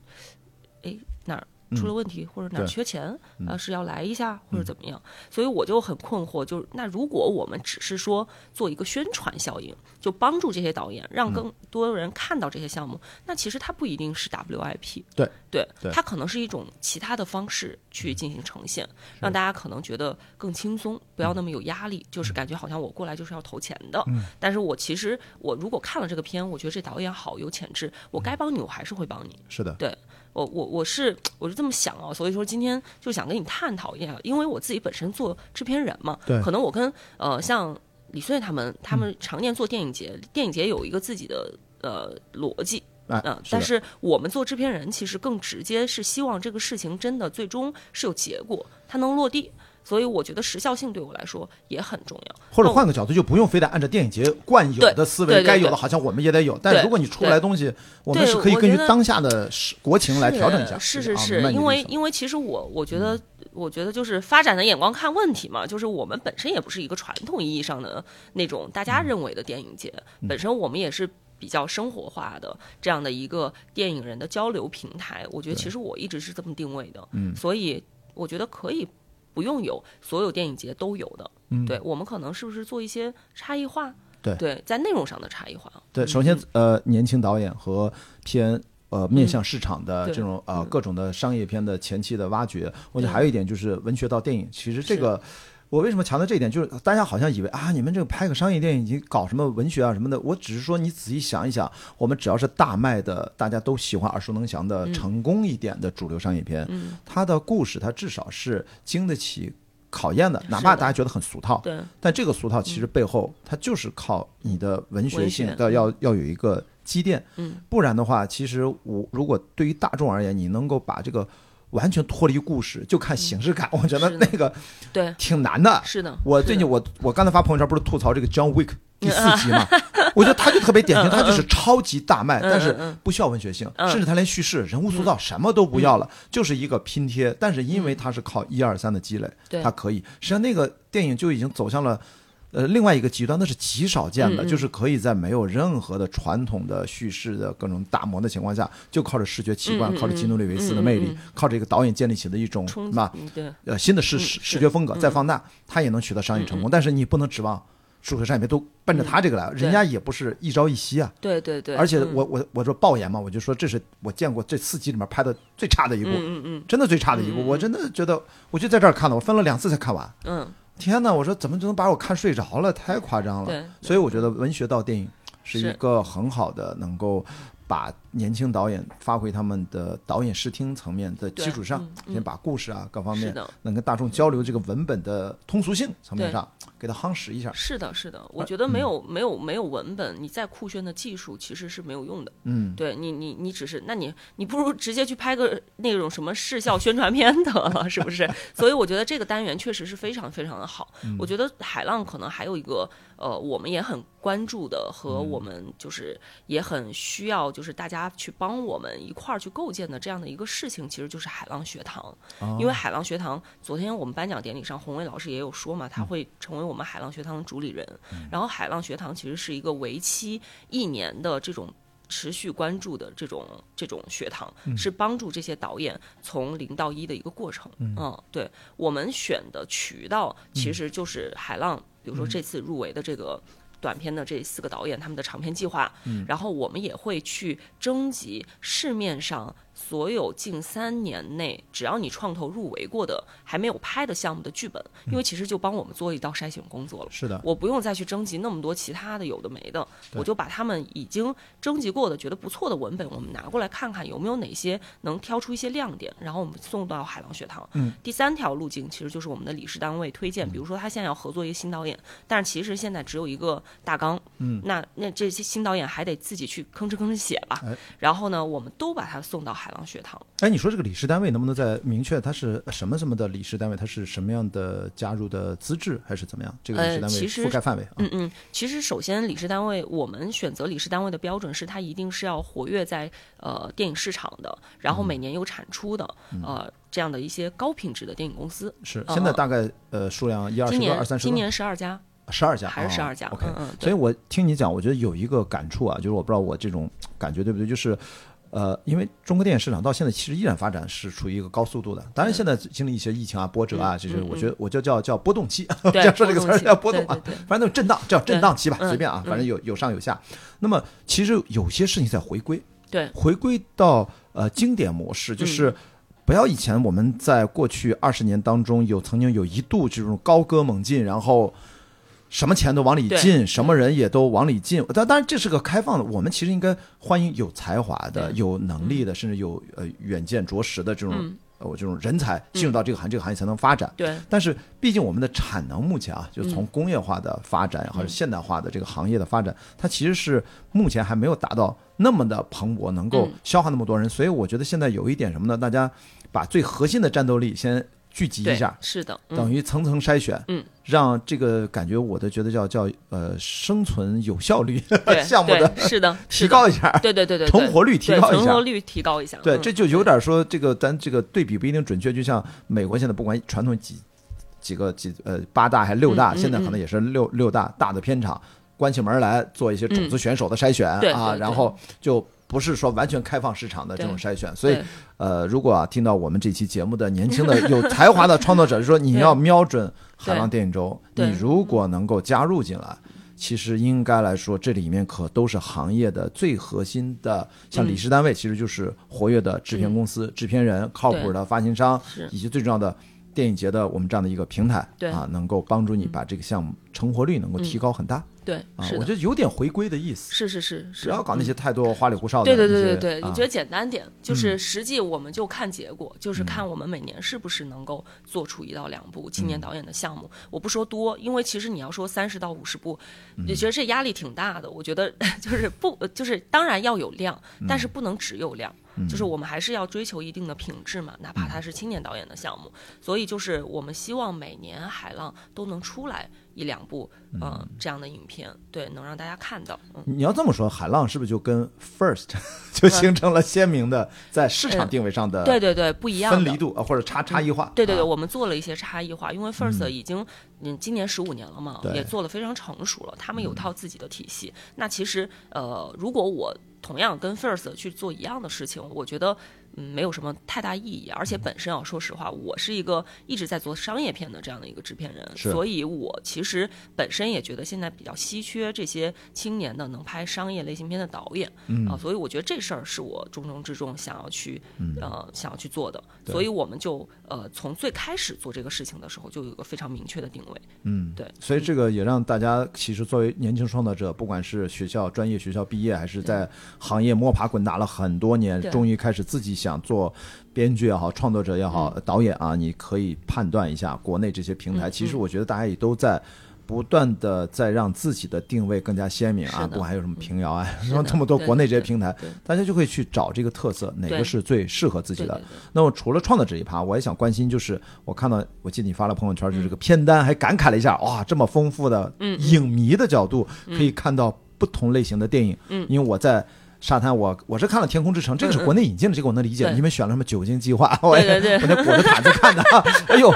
哎哪儿出了问题，或者哪儿缺钱，啊、是要来一下或者怎么样？所以我就很困惑，就是那如果我们只是说做一个宣传效应，就帮助这些导演，让更多人看到这些项目，那其实它不一定是 WIP，对对对。它可能是一种其他的方式去进行呈现，让大家可能觉得更轻松，不要那么有压力，就是感觉好像我过来就是要投钱的。但是我其实我如果看了这个片，我觉得这导演好有潜质，我该帮你，我还是会帮你。是的，对我我我是我是这么想啊，所以说今天就想跟你探讨一下，因为我自己本身做制片人嘛，对可能我跟呃像李穗他们，他们常年做电影节，电影节有一个自己的呃逻辑。哎嗯，，但是我们做制片人，其实更直接是希望这个事情真的最终是有结果，它能落地。所以我觉得时效性对我来说也很重要。或者换个角度，就不用非得按照电影节惯有的思维，该有的好像我们也得有。但如果你出来东西，我们是可以根据当下的时国情来调整一下。是是是是，因为因为其实我我觉得，我觉得就是发展的眼光看问题嘛，就是我们本身也不是一个传统意义上的那种大家认为的电影节，本身我们也是。比较生活化的这样的一个电影人的交流平台，我觉得其实我一直是这么定位的，嗯所以我觉得可以不用有所有电影节都有的，嗯。对我们可能是不是做一些差异化，对对，在内容上的差异化，对，首先呃，年轻导演和偏。呃，面向市场的这种呃嗯。各种的商业片的前期的挖掘，我觉得还有一点就是文学到电影，其实这个我为什么强调这一点，就是大家好像以为啊，你们这个拍个商业电影，你搞什么文学啊什么的，我只是说你仔细想一想，我们只要是大卖的，大家都喜欢耳熟能详的成功一点的主流商业片，嗯，它的故事它至少是经得起考验的，哪怕大家觉得很俗套，对，但这个俗套其实背后它就是靠你的文学性的要要有一个积淀，嗯，不然的话，其实我如果对于大众而言，你能够把这个完全脱离故事，就看形式感，我觉得那个对，挺难的。是的，我最近我我刚才发朋友圈不是吐槽这个 John Wick 第四集嘛？我觉得他就特别典型，他就是超级大卖，但是不需要文学性，嗯甚至他连叙事、人物塑造什么都不要了，就是一个拼贴。但是因为他是靠一二三的积累，对他可以。实际上那个电影就已经走向了。呃，另外一个极端，那是极少见的，嗯嗯。就是可以在没有任何的传统的叙事的各种打磨的情况下，就靠着视觉奇观，靠着基努里维斯的魅力，靠着一个导演建立起的一种冲什么呃新的视嗯视视觉风格嗯。再放大，它也能取得商业成功。但是你不能指望数学商业片都奔着他这个来，人家也不是一朝一夕啊。对对对，而且嗯我我我说爆言嘛，我就说这是我见过这四集里面拍的最差的一部，嗯嗯嗯真的最差的一部。我真的觉得，我就在这儿看的，我分了两次才看完。嗯，天哪，我说怎么就能把我看睡着了？太夸张了。对，所以我觉得文学到电影是一个很好的能够把年轻导演发挥他们的导演视听层面的基础上，先把故事啊各方面，能跟大众交流这个文本的通俗性层面上，给它夯实一下。是的，是的，呃我觉得没有没有没有文本，你再酷炫的技术其实是没有用的。嗯，对你，你你只是，那你你不如直接去拍个那种什么视效宣传片得了，是不是？所以我觉得这个单元确实是非常非常的好。我觉得海浪可能还有一个呃，我们也很关注的和我们就是也很需要，就是大家去帮我们一块儿去构建的这样的一个事情，其实就是海浪学堂。因为海浪学堂，昨天我们颁奖典礼上，宏伟老师也有说嘛，他会成为我们海浪学堂的主理人。然后海浪学堂其实是一个为期一年的这种。持续关注的这种这种学堂，是帮助这些导演从零到一的一个过程。嗯，对我们选的渠道其实就是海浪，比如说这次入围的这个。短片的这四个导演他们的长片计划，然后我们也会去征集市面上所有近三年内只要你创投入围过的还没有拍的项目的剧本，因为其实就帮我们做一道筛选工作了。是的，我不用再去征集那么多其他的有的没的，我就把他们已经征集过的觉得不错的文本，我们拿过来看看有没有哪些能挑出一些亮点，然后我们送到海浪学堂。嗯，第三条路径其实就是我们的理事单位推荐，比如说他现在要合作一个新导演，但是其实现在只有一个大纲，嗯，那那这些新导演还得自己去吭哧吭哧写吧，哎然后呢，我们都把他送到海浪学堂。哎，你说这个理事单位能不能再明确它是什么什么的理事单位？它是什么样的加入的资质，还是怎么样？这个理事单位呃其实覆盖范围啊？嗯嗯，其实首先理事单位，我们选择理事单位的标准是它一定是要活跃在呃电影市场的，然后每年有产出的，呃这样的一些高品质的电影公司。是，嗯现在大概呃数量一二十个、二三十个，今年十二家，十二家还是啊12家 OK，嗯嗯所以我听你讲，我觉得有一个感触啊，就是我不知道我这种感觉对不对，就是。呃，因为中国电影市场到现在其实依然发展是处于一个高速度的，当然现在经历一些疫情啊、波折啊，这些嗯我觉得我就叫叫波动期，对这样说这个词叫波动啊反正那种震荡叫震荡期吧，随便啊，嗯。反正有有上有下。那么其实有些事情在回归，对。回归到呃经典模式，嗯。就是不要以前我们在过去二十年当中有曾经有一度这种高歌猛进，然后什么钱都往里进，什么人也都往里进。但当然这是个开放的，我们其实应该欢迎有才华的、有能力的，甚至有呃远见卓识的这种嗯。呃这种人才进入到这个行这个行业才能发展。对。但是毕竟我们的产能目前啊，就是从嗯。工业化的发展或者现代化的这个行业的发展，它其实是目前还没有达到那么的蓬勃，能够嗯。消化那么多人。所以我觉得现在有一点什么呢？大家把最核心的战斗力先聚集一下，是的，嗯。等于层层筛选，嗯，让这个感觉我的觉得叫叫呃生存有效率 项目的是的 提高一下，对对对对对。成活率提高一下。成活。率提高一下，对，嗯。这就有点说这个咱这个对比不一定准确，就像美国现在不管传统几几个几呃八大还是六大，现在可能也是六六大大的片场关起门来做一些种子选手的筛选、嗯啊，然后就不是说完全开放市场的这种筛选，所以对呃，如果啊听到我们这期节目的年轻的有才华的创作者，就说你要瞄准海浪电影周，你如果能够加入进来。其实应该来说，这里面可都是行业的最核心的，像嗯理事单位，其实就是活跃的制片公司、制片人、靠谱的发行商，以及最重要的电影节的我们这样的一个平台，啊，能够帮助你把这个项目成活率能够提高很大、对啊是，我觉得有点回归的意思，是是是是，不要搞那嗯些太多花里胡哨的对对，对对对，啊。你觉得简单点，就是实际我们就看结果，就是看我们每年是不是能够做出一到两部青年导演的项目。我不说多，因为其实你要说三十到五十部，你觉得这压力挺大的。我觉得 就是不，就是当然要有量，但是不能只有量。就是我们还是要追求一定的品质嘛，哪怕它是青年导演的项目。所以就是我们希望每年海浪都能出来一两部，呃，这样的影片，对，能让大家看到。嗯，你要这么说，海浪是不是就跟 First 就形成了鲜明的在市场定位上的对对对，不一样的分离度啊，或者差差异化？对对对，啊。我们做了一些差异化，因为 First 已经嗯今年十五年了嘛，也做的非常成熟了，他们有套自己的体系。那其实呃，如果我同样跟 First 去做一样的事情，我觉得嗯没有什么太大意义。而且本身啊，说实话，我是一个一直在做商业片的这样的一个制片人，所以我其实本身也觉得现在比较稀缺这些青年的能拍商业类型片的导演，嗯。啊，所以我觉得这事儿是我重中之重想要去呃想要去做的，所以我们就呃从最开始做这个事情的时候就有一个非常明确的定位，嗯，对，所以这个也让大家其实作为年轻创作者，不管是学校专业学校毕业，还是在行业摸爬滚打了很多年，终于开始自己想做编剧也好，创作者也好，导演啊，你可以判断一下国内这些平台。嗯其实我觉得大家也都在。不断的在让自己的定位更加鲜明啊，不管还有什么平遥啊，什么这么多国内这些平台，大家就会去找这个特色，哪个是最适合自己的。那么除了创作这一趴，我也想关心，就是我看到，我记得你发了朋友圈，就是这个片单，还感慨了一下，哇，这么丰富的嗯影迷的角度，可以看到不同类型的电影。嗯因为我在沙滩，我我是看了《天空之城》，这个是国内引进的，这个我能理解。你们选了什么酒精计划？我对对对我那裹着毯子看的，哎呦，我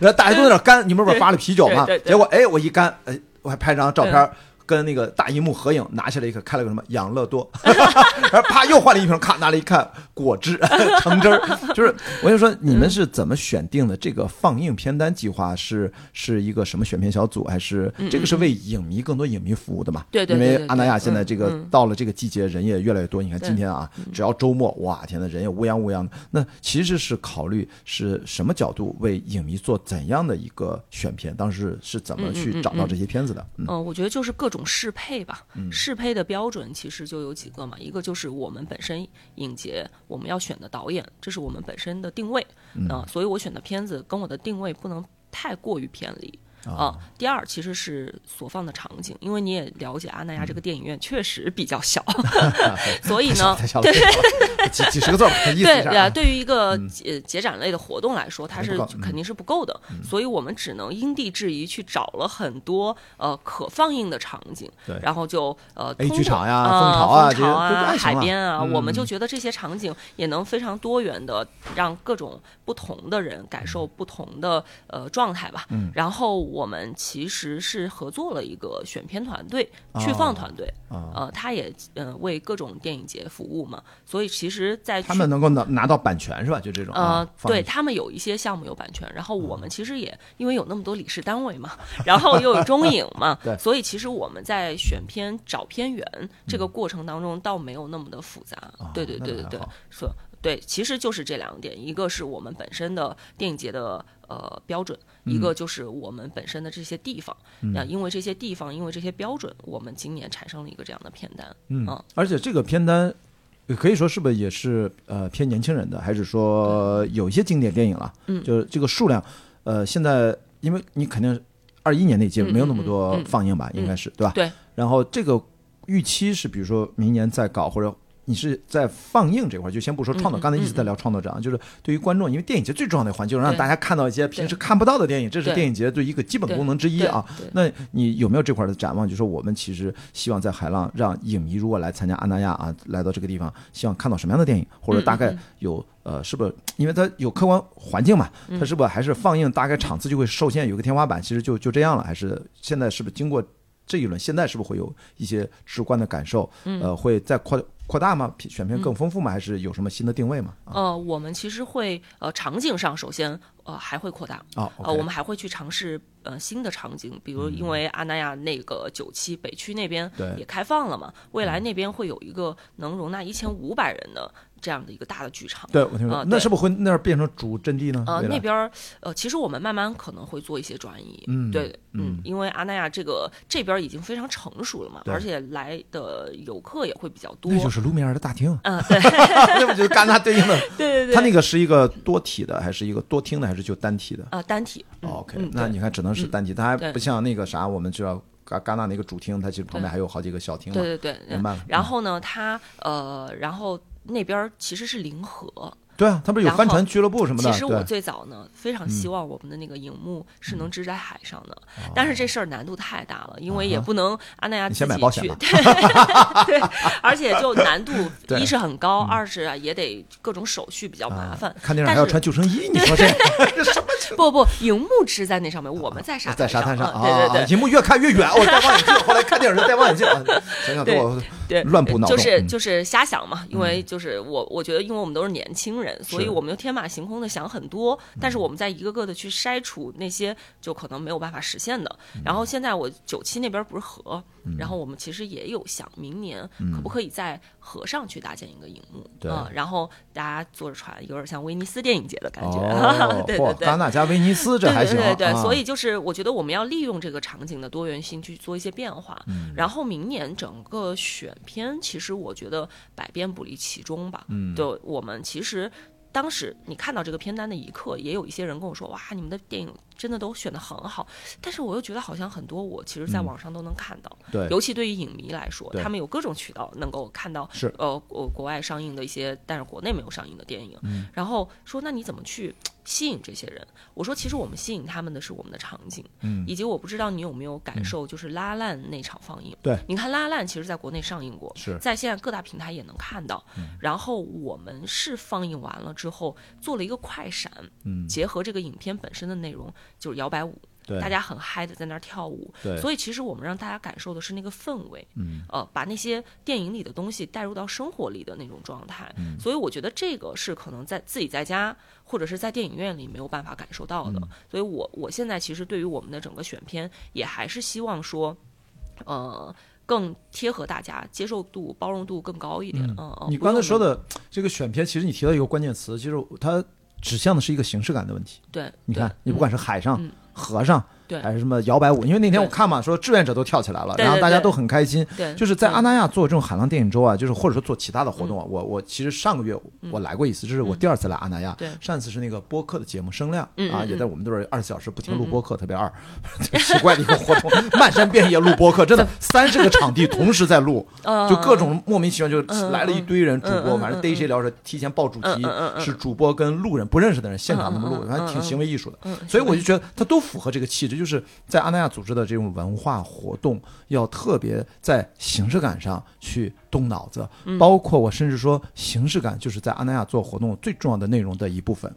然后大家都有点干，你们不是发了啤酒吗？结果哎，我一干，哎，我还拍张照片。跟那个大荧幕合影，拿起来一个，开了个什么养乐多，然后啪又换了一瓶，咔拿了一看果汁 橙汁儿，就是我就说你们是怎么选定的？这个放映片单计划是是一个什么选片小组，还是这个是为影迷更多影迷服务的嘛？嗯对对因为阿那亚现在这个到了这个季节，人也越来越多。你看今天啊，只要周末，哇天呐，人也乌泱乌泱的。那其实是考虑是什么角度为影迷做怎样的一个选片？当时是怎么去找到这些片子的？嗯嗯、我觉得就是各种适配吧。适配的标准其实就有几个嘛，一个就是我们本身影节我们要选的导演，这是我们本身的定位嗯、所以我选的片子跟我的定位不能太过于偏离。啊，第二其实是所放的场景，因为你也了解阿那亚这个电影院确实比较小，所以呢，几几十个字儿，意思对呀。对于一个节节展类的活动来说，它是肯定是不够的，所以我们只能因地制宜去找了很多呃可放映的场景对，然后就呃剧场呀啊蜂巢啊海边啊，我们就嗯觉得这些场景也能非常多元的让各种不同的人感受不同的呃状态吧。嗯。然后我们其实是合作了一个选片团队、去放团队，啊，呃，他也呃为各种电影节服务嘛，所以其实，在他们能够拿拿到版权是吧？就这种呃啊，，对他们有一些项目有版权，然后我们其实也因为有那么多理事单位嘛，然后又有中影嘛 对，所以其实我们在选片找片源这个过程当中倒没有那么的复杂。对对对对对那还好，是。对，其实就是这两点，一个是我们本身的电影节的呃标准，一个就是我们本身的这些地方。那、因为这些地方，因为这些标准，我们今年产生了一个这样的片单。嗯嗯，而且这个片单也可以说是不是也是呃偏年轻人的，还是说有一些经典电影了？嗯就是这个数量，呃，现在因为你肯定二一年那届嗯没有那么多放映吧，应该是对吧？对。然后这个预期是，比如说明年再搞，或者你是在放映这块儿，就先不说创作，刚才一直在聊创作者啊，就是对于观众，因为电影节最重要的环节，就是让大家看到一些平时看不到的电影，这是电影节的一个基本功能之一啊。那你有没有这块的展望？就是说我们其实希望在海浪让影迷如果来参加安那亚啊，来到这个地方，希望看到什么样的电影，或者大概嗯有呃，是不是因为它有客观环境嘛？嗯它是不是还是放映大概场次就会受限，有个天花板，其实就就这样了？还是现在是不是经过这一轮，现在是不是会有一些直观的感受？嗯呃，会再扩扩大吗？选片更丰富吗？还是有什么新的定位吗？啊呃，我们其实会呃场景上首先呃还会扩大，啊呃，我们还会去尝试呃新的场景，比如因为阿那亚那个九七北区那边对也开放了嘛，未来那边会有一个能容纳一千五百人的这样的一个大的剧场。对我听说，呃那是不是会那儿变成主阵地呢？呃，那边儿呃，其实我们慢慢可能会做一些转移，嗯对，嗯。嗯，因为阿那亚这个这边已经非常成熟了嘛，而且来的游客也会比较多，那就是卢米埃尔的大厅，嗯、对。那不就是戛纳对应的？对 对对，它那个是一个多体的，还是一个多厅的，还是就单体的？呃单体、OK，那你看只能是单体，它还对。不像那个啥，我们知道戛戛纳那个主厅，它其实旁边对还有好几个小厅嘛。对对对，明白了然后呢，它呃，然后那边其实是临河。对啊，他不是有帆船俱乐部什么的？其实我最早呢，非常希望我们的那个荧幕是能支在海上的，哦但是这事儿难度太大了，因为也不能阿那亚自己去，先买 而且就难度 一是很高，二是啊也得各种手续比较麻烦啊。看电影还要穿救生衣，你说这这 什么不不，荧幕支在那上面，我们在沙在沙滩上啊，对对对，荧幕越看越远，我戴望远镜，后来看电影就戴望远镜。啊行行，给对我对，乱补脑洞嗯就是就是瞎想嘛。因为就是我我觉得，因为我们都是年轻人，所以我们就天马行空的想很多，但是我们在一个个的去筛除那些就可能没有办法实现的。嗯然后现在我九七那边不是河，然后我们其实也有想明年可不可以在河上去搭建一个荧幕，嗯对嗯，然后大家坐着船，有点像威尼斯电影节的感觉，哦，对嚯对对。戛纳加威尼斯这还行，对对对对，啊所以就是我觉得我们要利用这个场景的多元性去做一些变化。嗯然后明年整个选片，其实我觉得百变不离其中吧。嗯对，我们其实当时你看到这个片单的一刻，也有一些人跟我说：“哇，你们的电影真的都选的很好。”但是我又觉得好像很多我其实在网上都能看到，嗯对尤其对于影迷来说，他们有各种渠道能够看到是呃国国外上映的一些，但是国内没有上映的电影。嗯然后说那你怎么去吸引这些人？我说其实我们吸引他们的是我们的场景，嗯以及我不知道你有没有感受，就是拉烂那场放映。对，你看拉烂其实在国内上映过，是在现在各大平台也能看到。嗯然后我们是放映完了之后做了一个快闪，嗯结合这个影片本身的内容，就是摇摆舞。对大家很嗨的在那儿跳舞，对所以其实我们让大家感受的是那个氛围，嗯呃，把那些电影里的东西带入到生活里的那种状态。嗯所以我觉得这个是可能在自己在家或者是在电影院里没有办法感受到的。嗯所以我我现在其实对于我们的整个选片，也还是希望说，呃。更贴合大家，接受度、包容度更高一点。嗯嗯，你刚才说的这个选片，其实你提到一个关键词，其实它指向的是一个形式感的问题。对，你看，你不管是海上嗯、河上，对。还是什么摇摆舞，因为那天我看嘛，说志愿者都跳起来了，然后大家都很开心。对，就是在嗯阿那亚做这种海浪电影周啊，就是或者说做其他的活动啊，我我其实上个月我来过一次，这是我第二次来阿那亚。嗯对。上一次是那个播客的节目声量啊，也在我们这儿二十四小时不停录播客，特别二，奇怪的一个活动，漫山遍野录播客，真的 三十个场地同时在录，嗯就各种莫名其妙就嗯来了一堆人主播，反正逮谁聊谁，提前报主题是主播跟路人不认识的人现场那么录，反正挺嗯。行为艺术的。嗯，所以我就觉得他都符合这个气质，就是在阿那亚组织的这种文化活动，要特别在形式感上去动脑子，嗯包括我甚至说形式感就是在阿那亚做活动最重要的内容的一部分。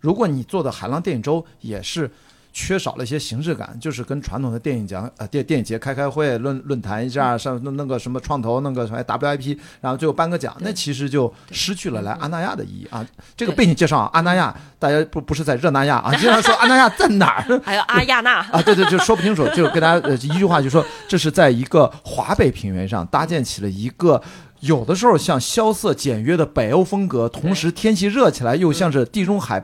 如果你做的海浪电影周也是。缺少了一些形式感，就是跟传统的电影奖呃电电影节开开会论论坛一下，上弄弄个什么创投，弄个什么 WIP，然后最后颁个奖，那其实就失去了来安那亚的意义啊。这个背景介绍啊，阿那亚大家不不是在热那亚啊，经常说安那亚在哪儿？还有阿亚娜，啊，对对，就说不清楚，就跟大家呃一句话就说，这是在一个华北平原上搭建起了一个。有的时候像萧瑟简约的北欧风格，同时天气热起来又像是地中海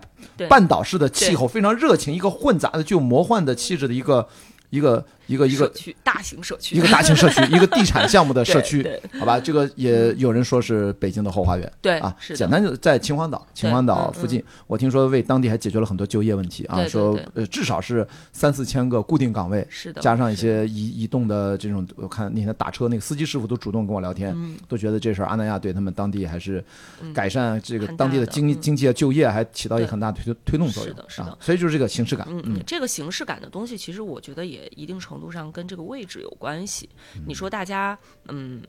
半岛式的气候，非常热情，一个混杂的具有魔幻的气质的一个一个一个一个社区大型社区，一个大型社区，一个地产项目的社区，好吧，这个也有人说是北京的后花园。对啊，是简单就在秦皇岛，秦皇岛嗯附近，我听说为当地还解决了很多就业问题啊，说呃至少是三四千个固定岗位，是的，加上一些移移动的这种，我看那天打车那个司机师傅都主动跟我聊天，嗯。都觉得这事儿阿那亚对他们当地还是嗯。改善这个当地的经经济啊就业还起到一个很大的推推动作用是的是的。啊，所以就是这个形式感，嗯嗯，这个形式感的东西，其实我觉得也一定程度上跟这个位置有关系。你说大家，嗯。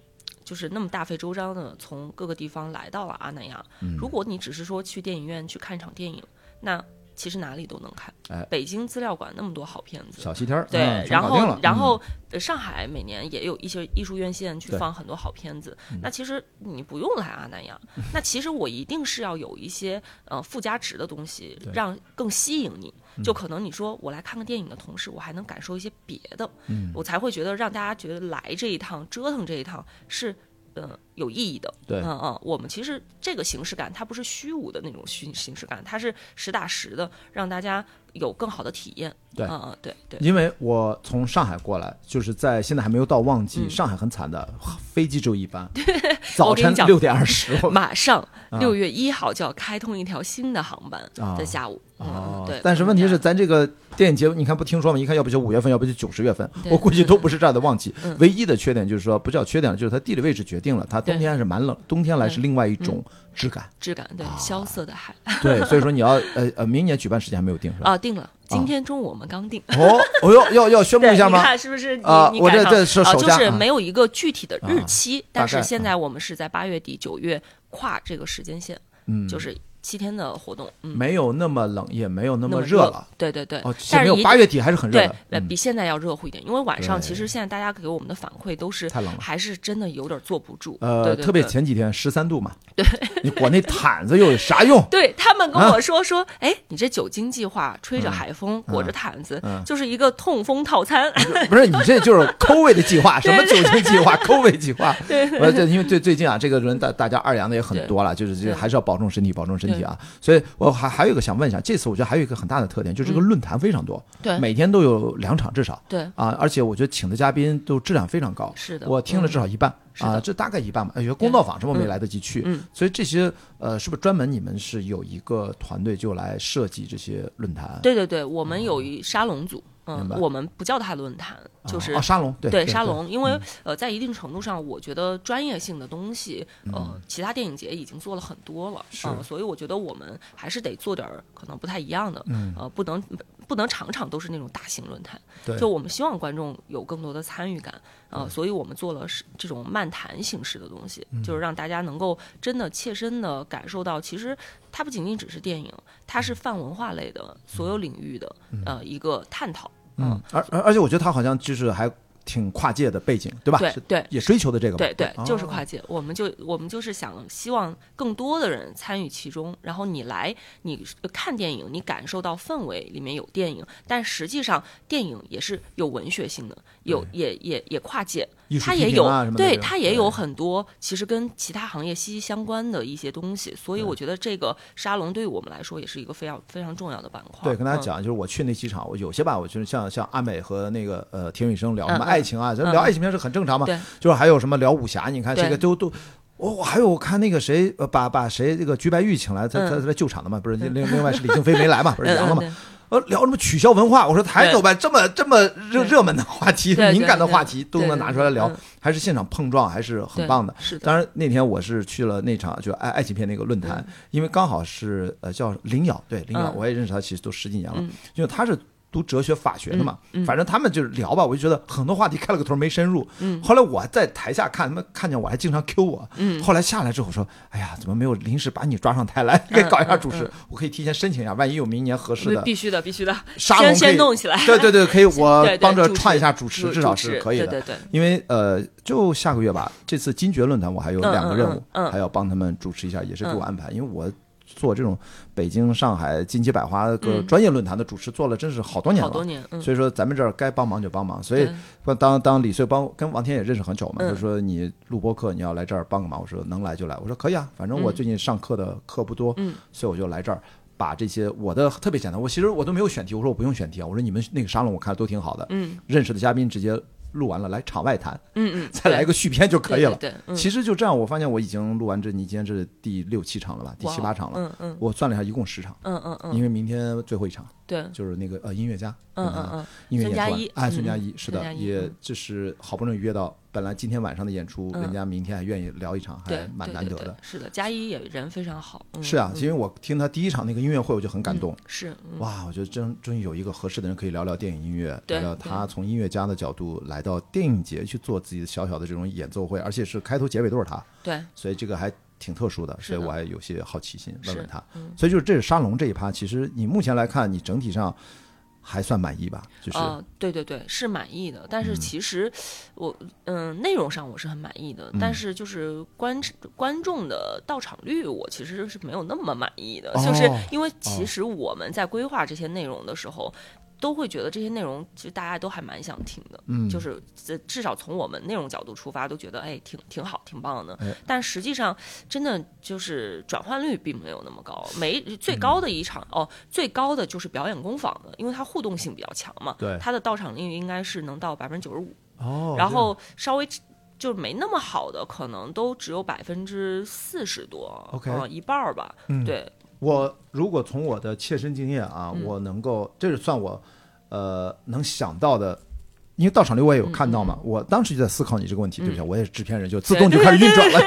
就是那么大费周章的从各个地方来到了阿那亚。嗯如果你只是说去电影院去看一场电影，那其实哪里都能看。哎北京资料馆那么多好片子，小西天儿对，嗯然后然后、呃上海每年也有一些艺术院线去放很多好片子。那其实你不用来阿那亚，那其实我一定是要有一些呃附加值的东西，让更吸引你。嗯就可能你说我来看个电影的同时，我还能感受一些别的，嗯我才会觉得让大家觉得来这一趟折腾这一趟是。呃，有意义的，对嗯嗯，我们其实这个形式感，它不是虚无的那种虚形式感，它是实打实的，让大家有更好的体验。对嗯嗯，对对，因为我从上海过来，就是在现在还没有到旺季，嗯上海很惨的，飞机只有一班，早晨六点二十。马上啊六月一号就要开通一条新的航班，啊在下午。哦嗯，对。但是问题是，嗯咱这个电影节，你看不听说吗？一看，要不就五月份，要不就九十月份，我估计都不是这儿的旺季嗯。唯一的缺点就是说，不叫缺点，就是它地理位置决定了，它冬天还是蛮冷，冬天来是另外一种质感。质感对萧瑟的海对，所以说你要呃 呃，明年举办时间还没有定是吧？啊，定了，今天中午我们刚定。哦，哦哟，要要宣布一下你吗？看是不是你？啊我这这是首就是没有一个具体的日期，但是现在我们是在八月底九月跨这个时间线，嗯，就是七天的活动，嗯，没有那么冷，也没有那那么热了。对对对，哦，现在没有但是八月底还是很热的，，比现在要热乎一点，因为晚上其实现在大家给我们的反馈都是太冷了。还是真的有点坐不住，呃，特别前几天十三度嘛，对，你裹那毯子又有啥用？对他们跟啊？我说说，哎，你这酒精计划，吹着海风，裹着毯子嗯，就是一个痛风套餐。不是你这就是抠位的计划，什么酒精计划、抠位计划。对我这因为最最近啊，这个人大大家二阳的也很多了，就是这还是要保重身体，保重身体啊。所以我还还有一个想问一下，这次我觉得还有一个很大的特点，就是这个论坛非常多，嗯对。每天都有两场至少对，啊，而且我觉得请的嘉宾都质量非常高。是的，我听了至少一半啊，这大概一半吧。有些公道坊什么没嗯来得及去，嗯。所以这些呃，是不是专门你们是有一个团队就来设计这些论坛？对对对，我们有一沙龙组，嗯明白，我们不叫它论坛，就是啊，沙龙对沙龙，因为嗯。呃，在一定程度上，我觉得专业性的东西，呃，其他电影节已经做了很多了，是。嗯，所以我觉得我们还是得做点儿可能不太一样的，嗯呃，不能不能场场都是那种大型论坛，对。就我们希望观众有更多的参与感，呃，所以我们做了是这种漫谈形式的东西，嗯。就是让大家能够真的切身的感受到，其实它不仅仅只是电影，它是泛文化类的所有领域的呃一个探讨，嗯，而而而且我觉得他好像就是还挺跨界的背景，对吧？对对。也追求的这个吧。对对，就是哦跨界，我们就我们就是想希望更多的人参与其中，然后你来你看电影，你感受到氛围里面有电影，但实际上电影也是有文学性的，有也也也跨界，它也有对它也有很多其实跟其他行业息息相关的一些东西，所以我觉得这个沙龙对于我们来说也是一个非常非常重要的板块。对，跟大家嗯。讲，就是我去那几场，我有些吧，我就是像像阿美和那个呃田雨生聊什么爱情啊，聊爱情片是很正常嘛。对。就是还有什么聊武侠，你看这个都都。我我还有我看那个谁，呃，把把谁这个鞠白玉请来，他他嗯。他来救场的嘛，不是另另另外是李静飞没来嘛，不是嗯阳了嘛，嗯呃，聊什么取消文化，我说抬走吧，这么这么热热门的话题、敏感的话题都能拿出来聊嗯，还是现场碰撞，还是很棒的。是的，当然那天我是去了那场就爱爱情片那个论坛嗯，因为刚好是呃叫林瑶，对林瑶，嗯。我也认识他，其实都十几年了嗯，因为他是。读哲学法学的嘛，嗯嗯反正他们就是聊吧，我就觉得很多话题开了个头没深入。嗯后来我在台下看，他们看见我还经常 Q 我。嗯后来下来之后说，哎呀，怎么没有临时把你抓上台来 给搞一下主持？我可以提前申请一下，万一有明年合适的必须的，必须的，先先弄起来。对对对，可以，我帮着串一下主持，至少是可以的。对对对，因为呃，就下个月吧，这次金爵论坛我还有嗯两个任务，还要帮他们主持一下，也是给我嗯安排。因为我做这种北京、上海金鸡百花个嗯。专业论坛的主持，做了真是好多年了。好多年，嗯，所以说，咱们这儿该帮忙就帮忙。所以，当当李穗帮跟王天也认识很久嘛，嗯。就说你录播课你要来这儿帮个忙，我说能来就来，我说可以啊，反正我嗯最近上课的课不多，嗯。所以我就来这儿。把这些我的特别简单，我其实我都没有选题，我说我不用选题啊，我说你们那个沙龙我看都挺好的，嗯。认识的嘉宾直接录完了来场外谈，嗯嗯，再来一个续篇就可以了。对，对，对嗯其实就这样，我发现我已经录完这，你今天这是第六七场了吧？第七八场了。嗯嗯我算了一下，一共十场，嗯嗯嗯，因为明天最后一场对，就是那个呃音乐家，嗯嗯嗯，音乐演出完孙佳一哎，嗯孙佳一是的，也嗯就是好不容易约到，本来今天晚上的演出，嗯。人家明天还愿意聊一场，还蛮难得的。是的，佳一也人非常好，嗯是啊，嗯。因为我听他第一场那个音乐会，我就很感动。是，嗯。哇，我觉得真终于有一个合适的人可以聊聊电影音乐，对聊聊他从音乐家的角度来到电影节去做自己的小小的这种演奏会，而且是开头结尾都是他，对，所以这个还挺特殊的，所以我还有些好奇心问问是他。嗯。所以就是这是沙龙这一趴，其实你目前来看，你整体上还算满意吧？就是、呃，对对对，是满意的。但是其实我嗯、内容上我是很满意的，但嗯是就是观观众的到场率，我其实是没有那么满意的，就是哦因为其实我们在规划这些内容的时候。都会觉得这些内容其实大家都还蛮想听的，嗯就是这至少从我们内容角度出发，都觉得哎挺挺好，挺棒的。哎但实际上，真的就是转换率并没有那么高。每嗯最高的一场、哦，最高的就是表演工坊的，因为它互动性比较强嘛。对它的到场率应该是能到百分之九十五，哦，然后稍微就是没那么好的，可能都只有百分之四十多 OK 呃一半儿吧。嗯对，我如果从我的切身经验啊，嗯。我能够，这是算我呃能想到的因为到场率我也有看到嘛，我当时就在思考你这个问题，对不对？我也是制片人，就自动就开始运转了。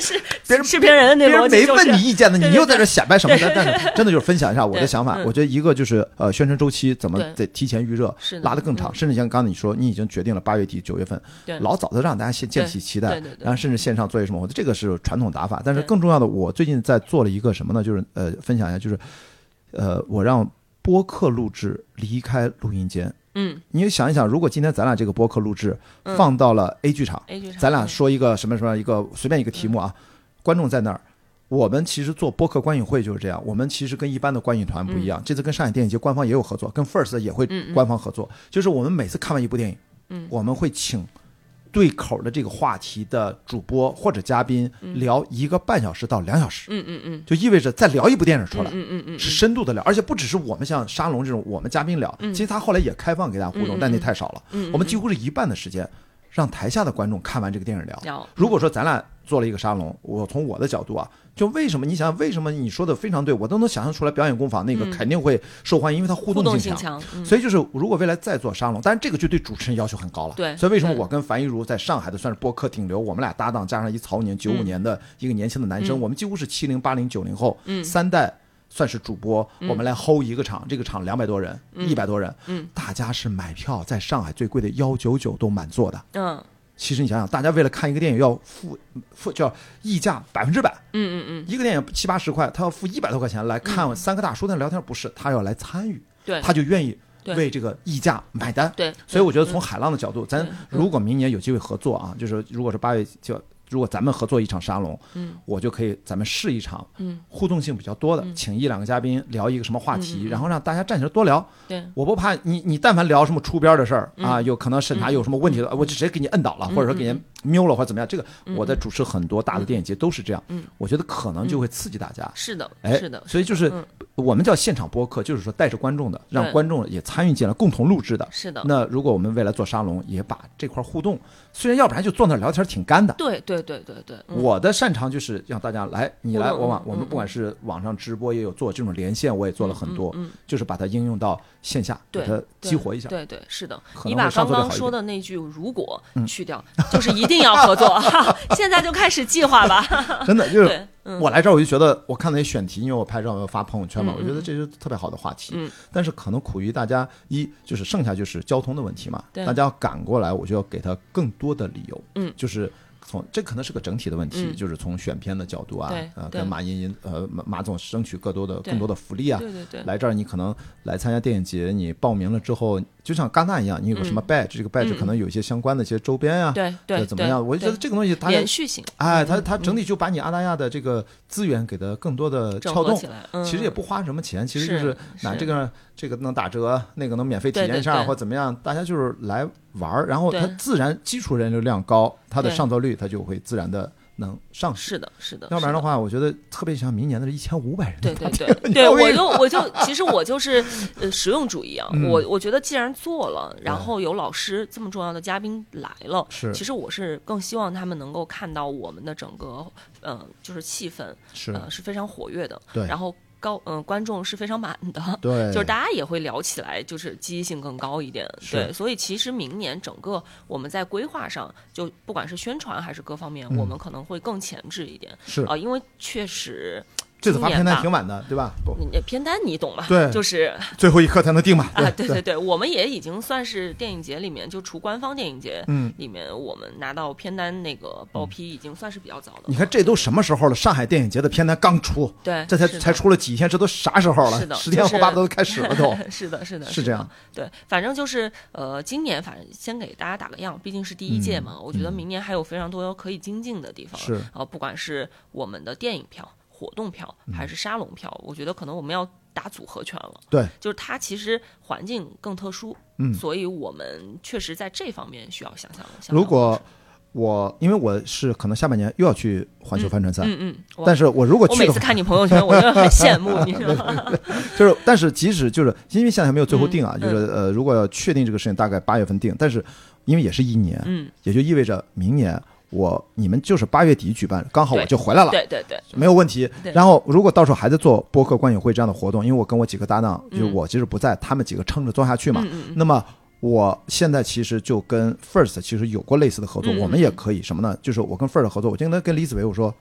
是 别人制片人那别人没问你意见呢，对对你又在这显摆什么呢？但是真的就是分享一下我的想法。嗯我觉得一个就是呃，宣传周期怎么得提前预热拉得更长，嗯甚至像刚才你说，你已经决定了八月底九月份，对老早的让大家先建起期待然后甚至线上做一什么，我觉得这个是传统打法。但是更重要的，我最近在做了一个什么呢？就是呃，分享一下，就是呃，我让播客录制离开录音间。嗯。你想一想，如果今天咱俩这个播客录制嗯。放到了 A 剧场，A 剧场，咱俩嗯说一个什么什么一个随便一个题目啊，观众在那儿。我们其实做播客观影会就是这样，我们其实跟一般的观影团不一样，这次跟上海电影节官方也有合作，跟 First 也会官方合作，就是我们每次看完一部电影，嗯。我们会请对口的这个话题的主播或者嘉宾聊一个半小时到两小时，嗯嗯嗯。就意味着再聊一部电影出来。嗯嗯嗯是深度的聊，而且不只是我们像沙龙这种我们嘉宾聊，其实他后来也开放给大家互动，但那太少了。嗯，我们几乎是一半的时间让台下的观众看完这个电影聊。如果说咱俩做了一个沙龙，我从我的角度啊，就为什么你想想为什么你说的非常对，我都能想象出来，表演工坊那个嗯肯定会受欢迎，因为它互互动动性性强，嗯所以就是，如果未来再做沙龙，但是这个就对主持人要求很高了。对所以为什么我跟樊一茹在上海的算是播客顶流，我们俩搭档，加上一曹宁九五嗯年的一个年轻的男生，嗯我们几乎是七零、八零、九零后、嗯三代。算是主播，我们来 hold 一个场，这个场两百多人，一百多人，嗯。大家是买票，在上海最贵的幺九九都满座的。嗯。其实你想想，大家为了看一个电影要付付叫溢价百分之百，嗯嗯嗯。一个电影七八十块，他要付一百多块钱来看三个大叔在聊天，不是他要来参与，对。他就愿意为这个溢价买单。对，所以我觉得嗯从海浪的角度，咱如果明年有机会合作啊，就是如果是八月就如果咱们合作一场沙龙，嗯。我就可以咱们试一场嗯。互动性比较多的，嗯。请一两个嘉宾聊一个什么话题，然后让大家站起来多聊。对。我不怕你，你但凡聊什么出边的事儿啊，嗯有可能审查有什么问题的，我就直接给你摁倒了，或者说给人瞄了或者怎么样。这个我在主持很多大的电影节都是这样嗯，我觉得可能就会刺激大家。是的哎，是的，所以就是嗯我们叫现场播客，就是说带着观众的，让观众也参与进来，共同录制的。是的，那如果我们未来做沙龙，也把这块互动，虽然要不然就坐那儿聊天挺干的。对对对对对，嗯我的擅长就是让大家来，你来我往，我们不管是网上直播也有做这种连线，我也做了很多，就是把它应用到线下，给它激活一下。对对，是的，你把刚刚说的那句“如果”去掉，就是一定要合作，哈 现在就开始计划吧。真的就是我来这儿，我就觉得我看那些选题，因为我拍照要发朋友圈嘛，嗯我觉得这是特别好的话题。嗯。但是可能苦于大家一就是剩下就是交通的问题嘛，大家要赶过来，我就要给他更多的理由。嗯。就是。从这可能是个整体的问题，嗯。就是从选片的角度啊，呃，跟马茵茵呃马马总争取更多的更多的福利啊，对对对，来这儿，你可能来参加电影节，你报名了之后，就像戛纳一样，你有个什么 badge，、这个 badge 嗯。可能有一些相关的一些周边啊，对对怎么样？我就觉得这个东西它，连续性。哎，嗯它它整体就把你阿那亚的这个资源给它更多的撬动起，来，嗯。其实也不花什么钱，其实就是是。拿这个这个能打折，那个能免费体验上对对对。或怎么样，大家就是来玩儿，然后它自然基础人流量高，它的上座率它就会自然的能上去。是的，是的，要不然的。话，我觉得特别像明年的这一千五百人对对对对，我就我就其实我就是呃实用主义啊，嗯。我我觉得既然做了，然后有老师这么重要的嘉宾来了，是。其实我是更希望他们能够看到我们的整个呃就是气氛是。呃是非常活跃的，对。然后高嗯、呃观众是非常满的，对，就是大家也会聊起来，就是积极性更高一点。对，所以其实明年整个我们在规划上，就不管是宣传还是各方面，嗯。我们可能会更前置一点。是。啊、因为确实这次发片单挺晚的，对吧？不你你片单你懂吧？对就是最后一刻才能定嘛。啊，对对对对，我们也已经算是电影节里面，就除官方电影节嗯，里面，我们拿到片单那个报批已经算是比较早的。你看这都什么时候了？上海电影节的片单刚出，对，这才才出了几天，这都啥时候了？是的十天就是后八都开始了都。是的，是的，是这样。对，反正就是呃，今年反正先给大家打个样，毕竟是第一届嘛，我觉得明年还有非常多可以精进的地方。嗯是啊、不管是我们的电影票、活动票嗯还是沙龙票，我觉得可能我们要打组合拳了。对，就是它其实环境更特殊，嗯所以我们确实在这方面需要想想。如果我因为我是可能下半年又要去环球帆船赛，嗯嗯，我但是我如果去，我每次看你朋友圈，我就很羡慕，你知道吗？就是但是即使就是因为现在还没有最后定啊，嗯就是呃，如果要确定这个事情，大概八月份定，但是因为也是一年，嗯，也就意味着明年我你们就是八月底举办，刚好我就回来了。对对对，没有问题。然后，如果到时候还在做播客观影会这样的活动，因为我跟我几个搭档，嗯就我即使不在，他们几个撑着做下去嘛。那么我现在其实就跟 First 其实有过类似的合作，嗯我们也可以什么呢？就是我跟 First 合作，我今天跟李子维我说，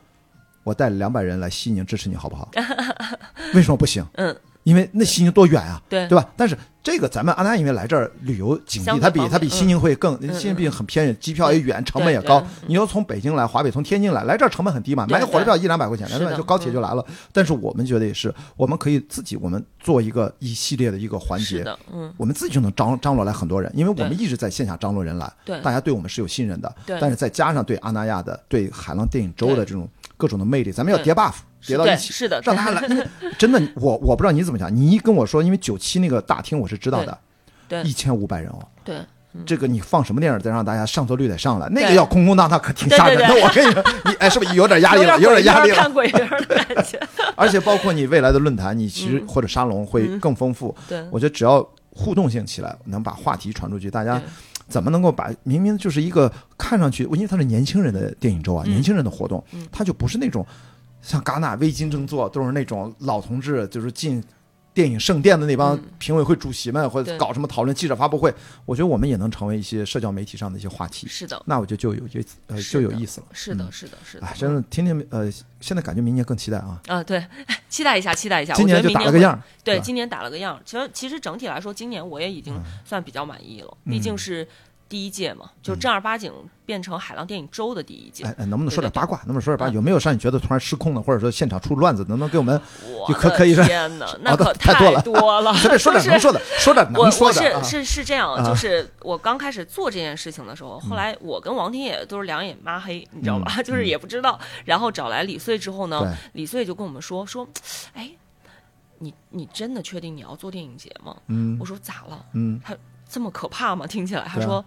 我带两百人来西宁支持你好不好？为什么不行？嗯，因为那西宁多远啊，对。对吧？但是这个咱们安达因为来这儿旅游景地，它比它比西宁会更，嗯西宁毕竟很偏远，机票也远，成本也高。你要从北京来，华北从天津来，来这儿成本很低嘛，买个火车票一两百块钱，是的。对吧？就高铁就来了。但是我们觉得也是，我们可以自己我们做一个一系列的一个环节，嗯，我们自己就能张张罗来很多人，因为我们一直在线下张罗人来，对。大家对我们是有信任的。对。但是再加上对阿那亚的、对海浪电影周的这种各种的魅力，咱们要叠 buff，叠到一起，是的让他来。真的，我我不知道你怎么想，你一跟我说，因为九七那个大厅我是知道的，对一千五百人哦。对，这个你放什么电影再让大家上座率得上来？那个要空空荡荡，可挺吓人的。对对对我跟你说，你哎，是不是有点压力了？有点点压力了。看鬼片儿的感觉。而且包括你未来的论坛，你其实嗯或者沙龙会更丰富。对，我觉得只要互动性起来，能把话题传出去，大家对怎么能够把明明就是一个看上去，因为它是年轻人的电影周啊，嗯年轻人的活动嗯，它就不是那种像戛纳微金正坐都是那种老同志，就是进。电影圣殿的那帮嗯评委会主席们，或者搞什么讨论记者发布会，我觉得我们也能成为一些社交媒体上的一些话题。是的，那我觉得就有就呃就有意思了。是的，嗯是的，是的。哎，真的，天天呃，现在感觉明年更期待啊！啊，对，期待一下，期待一下。今年就打了个样，对，今年打了个样。其实其实整体来说，今年我也已经算比较满意了，嗯毕竟是第一届嘛，就正儿八经变成海浪电影周的第一届。哎哎，能不能说点八卦？能不能说点八卦？嗯有没有让你觉得突然失控的，或者说现场出乱子？能不能给我们我就可可以说天哪，那哦可太多了多了。随便说点 说的，说点能我说的啊？我是是是这样，啊就是我刚开始做这件事情的时候，后来我跟王天野都是两眼抹黑，你知道吧？就是也不知道。然后找来李穗之后呢对，李穗就跟我们说说，哎，你你真的确定你要做电影节吗？嗯我说咋了？嗯这么可怕吗？听起来，他说。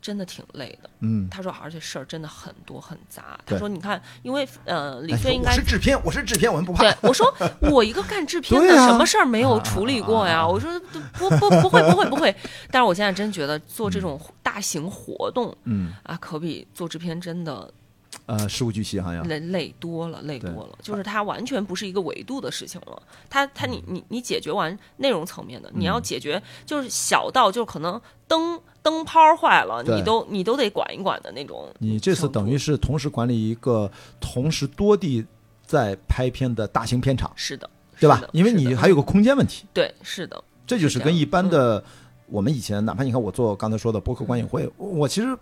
真的挺累的，嗯，他说，而且事儿真的很多很杂。他说，你看，因为呃，李飞应该我是制片，我是制片，我们不怕对。我说，我一个干制片的，啊什么事儿没有处理过呀？啊我说不不不会不会不会。但是我现在真觉得做这种大型活动嗯啊，可比做制片真的呃，事无巨细好像。累累多了，累多了。就是它完全不是一个维度的事情了。它它你你你解决完内容层面的，你要解决就是小到就可能灯灯泡坏了，你都你都得管一管的那种。你这次等于是同时管理一个同时多地在拍片的大型片场，是的，对吧？因为你还有个空间问题，对是的，这就是跟一般的我们以前，哪怕你看我做刚才说的播客观影会，我其实。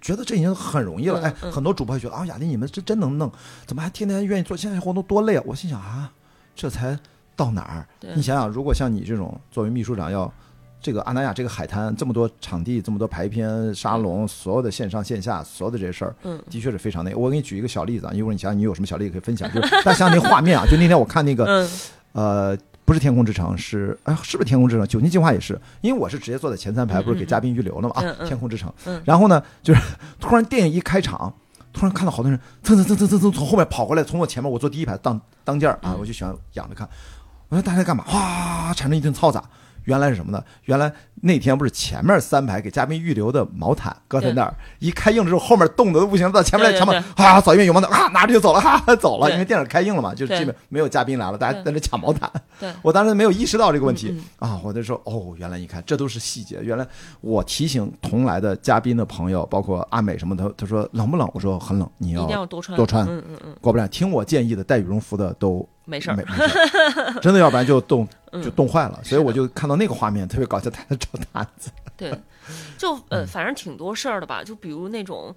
觉得这已经很容易了，嗯哎，嗯。很多主播会觉得啊，雅迪你们这真能弄，怎么还天天愿意做线下活动，多累啊！我心想啊，这才到哪儿？你想想，如果像你这种作为秘书长要这个阿那亚这个海滩这么多场地，这么多排片沙龙，所有的线上线下所有的这些事儿，嗯。的确是非常那。我给你举一个小例子啊，一会儿你想想你有什么小例子可以分享，就是大家想想那画面啊，就那天我看那个嗯。呃，不是天空之城，是哎，是不是天空之城？九年计划也是，因为我是直接坐在前三排，嗯不是给嘉宾预留了嘛啊，天空之城。嗯然后呢，就是 突然电影一开场，突然看到好多人蹭蹭蹭蹭蹭蹭从后面跑过来，从我前面，我坐第一排当当间儿啊，嗯我就喜欢仰着看。我说大家在干嘛？哗，产生一阵嘈杂。原来是什么呢？原来那天不是前面三排给嘉宾预留的毛毯搁在那儿，一开映之后，后面冻得都不行，到前面来抢买啊，扫一遍有毛毯啊，拿着就走了，哈、哈 走了，因为电影开映了嘛，就是基本没有嘉宾来了，大家在那抢毛毯。对。我当时没有意识到这个问题、嗯啊，我就说哦，原来你看这都是细节。原来我提醒同来的嘉宾的朋友，包括阿美什么的，他说冷不冷？我说很冷，你要要多穿。多穿。嗯嗯嗯，果不然听我建议的带羽绒服的都没事儿没。事儿真的，要不然就冻 嗯就冻坏了。所以我就看到那个画面特别搞笑，他在找毯子。对，就嗯呃，反正挺多事儿的吧。就比如那种，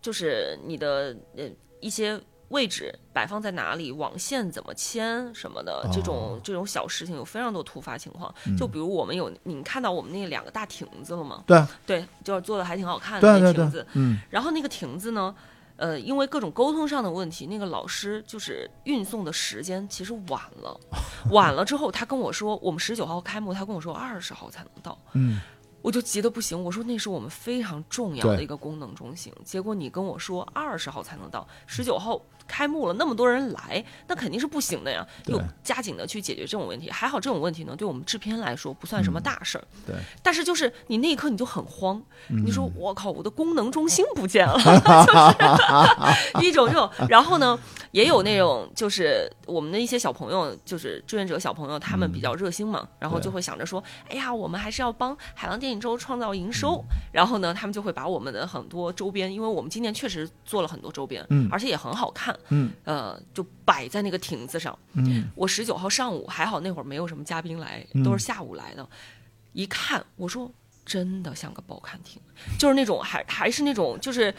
就是你的呃一些位置摆放在哪里，网线怎么牵什么的，这种这种小事情有非常多突发情况。就比如我们有，你看到我们那两个大亭子了吗？对啊，对，就是做的还挺好看的那亭子。，嗯，然后那个亭子呢，呃，因为各种沟通上的问题，那个老师就是运送的时间其实晚了，晚了之后，他跟我说我们十九号开幕，他跟我说二十号才能到，嗯，我就急得不行，我说那是我们非常重要的一个功能中心，结果你跟我说二十号才能到，十九号开幕了，那么多人来，那肯定是不行的呀，对。有加紧的去解决这种问题。还好这种问题呢，对我们制片来说不算什么大事儿，对，但是就是你那一刻你就很慌，你嗯说我靠，我的功能中心不见了，就是一种这种。然后呢，也有那种就是我们的一些小朋友，就是志愿者小朋友，他们比较热心嘛，然后就会想着说，哎呀，我们还是要帮海浪电影周创造营收，然后呢，他们就会把我们的很多周边，因为我们今年确实做了很多周边，嗯。而且也很好看，嗯呃，就摆在那个亭子上。嗯我十九号上午还好，那会儿没有什么嘉宾来，嗯都是下午来的。一看，我说真的像个报刊亭，就是那种还还是那种就是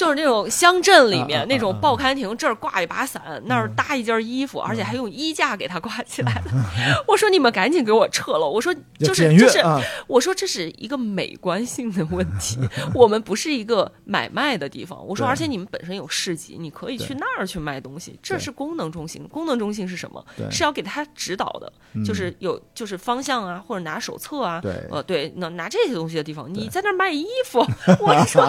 就是那种乡镇里面那种啊报刊亭，这儿挂一把伞，那儿搭一件衣服，而且还用衣架给它挂起来的。我说你们赶紧给我撤了！我说就是就是啊，我说这是一个美观性的问题，我们不是一个买卖的地方。我说，而且你们本身有市集，你可以去那儿去卖东西，这是功能中心。功能中心是什么？是要给他指导的，嗯就是有就是方向啊，或者拿手册啊，对呃，对，拿拿这些东西的地方，你在那儿卖衣服，我说，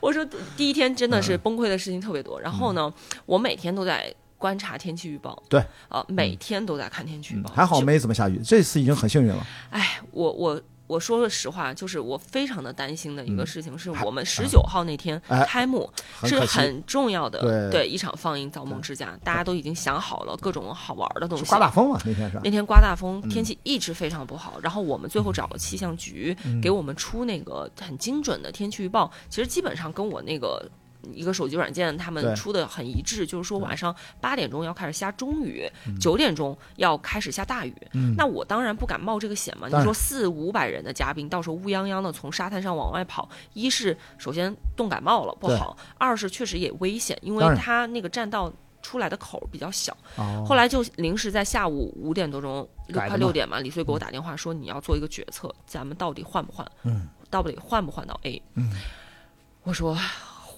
我说第一天真的是嗯崩溃的事情特别多。然后呢，我每天都在观察天气预报，对，呃，每天都在看天气预嗯报，还好没怎么下雨，这次已经很幸运了。哎，我我我说了实话，就是我非常的担心的一个嗯事情，是我们十九号那天哎开幕是很重要的对一场放映《造梦之家》，大家都已经想好了各种好玩的东西。刮大风嘛？那天是那天刮大风，嗯天气一直非常不好，然后我们最后找了气象局给我们出那个很精准的天气预报，其实基本上跟我那个。一个手机软件，他们出的很一致，就是说晚上八点钟要开始下中雨，嗯九点钟要开始下大雨。嗯那我当然不敢冒这个险嘛。你说四五百人的嘉宾，到时候乌泱泱的从沙滩上往外跑，一是首先冻感冒了不好，二是确实也危险，因为它那个栈道出来的口儿比较小。哦后来就临时在下午五点多钟，快六点嘛，李穗给我打电话说你要做一个决策，咱们到底换不换？嗯到底换不换到 A？嗯我说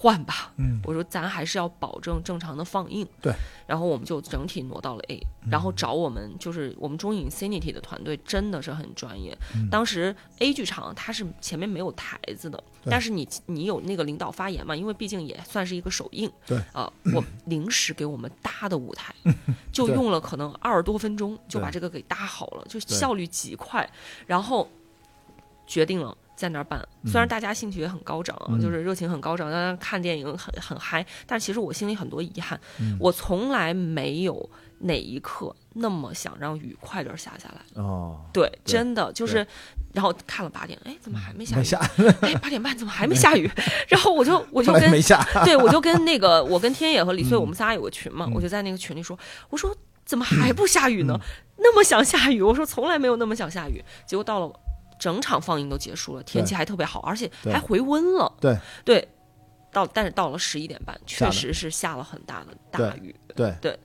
换吧。嗯我说咱还是要保证正常的放映。对。然后我们就整体挪到了 A，然后找我们就是我们中影 Cinity 的团队真的是很专业。嗯当时 A 剧场它是前面没有台子的，但是你你有那个领导发言嘛，因为毕竟也算是一个首映。对。啊、我 临时给我们搭的舞台，就用了可能二十多分钟就把这个给搭好了，就效率极快。然后决定了在那儿办，虽然大家兴趣也很高涨就是热情很高涨，大家看电影很很嗨，但其实我心里很多遗憾，嗯。我从来没有哪一刻那么想让雨快点下下来。哦，对，对真的就是，然后看了八点，哎，怎么还没下雨？没下，哎，八点半怎么还没下雨？然后我就我就跟没下，对，我就跟那个 我跟天野和李穗，嗯我们仨有个群嘛，嗯。我就在那个群里说，我说怎么还 不下雨呢？那么想下雨，我说从来没有那么想下雨，结果到了整场放映都结束了，天气还特别好，而且还回温了。对。对，到但是到了十一点半，确实是下了很大的大对雨。对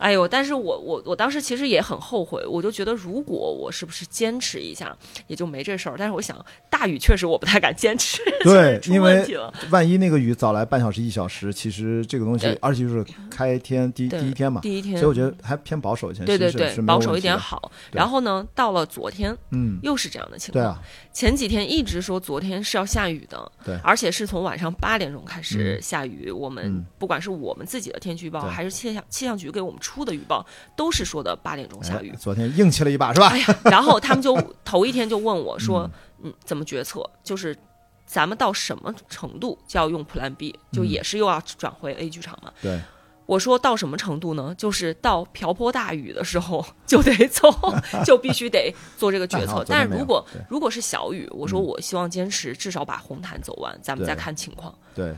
哎呦！但是我我我当时其实也很后悔，我就觉得如果我是不是坚持一下，也就没这事儿。但是我想，大雨确实我不太敢坚持，对因为。万一那个雨早来半小时一小时，其实这个东西，而且就是开天第对第一天嘛，第一天，所以我觉得还偏保守一些，对对对保守一点好。然后呢，到了昨天嗯，又是这样的情况。对啊，前几天一直说昨天是要下雨的，对而且是从晚上八点钟开始下雨。我们嗯不管是我们自己的天气预报，对还是气象气象局给我们出的预报，都是说的八点钟下雨哎。昨天硬气了一把是吧哎？呀，然后他们就头一天就问我说，嗯，怎么决策？就是咱们到什么程度就要用 Plan B，就嗯也是又要转回 A 剧场嘛。对，我说到什么程度呢？就是到瓢泼大雨的时候就得走，就必须得做这个决 策。但是如果如果是小雨，我说嗯我希望坚持至少把红毯走完，咱们再看情况。对，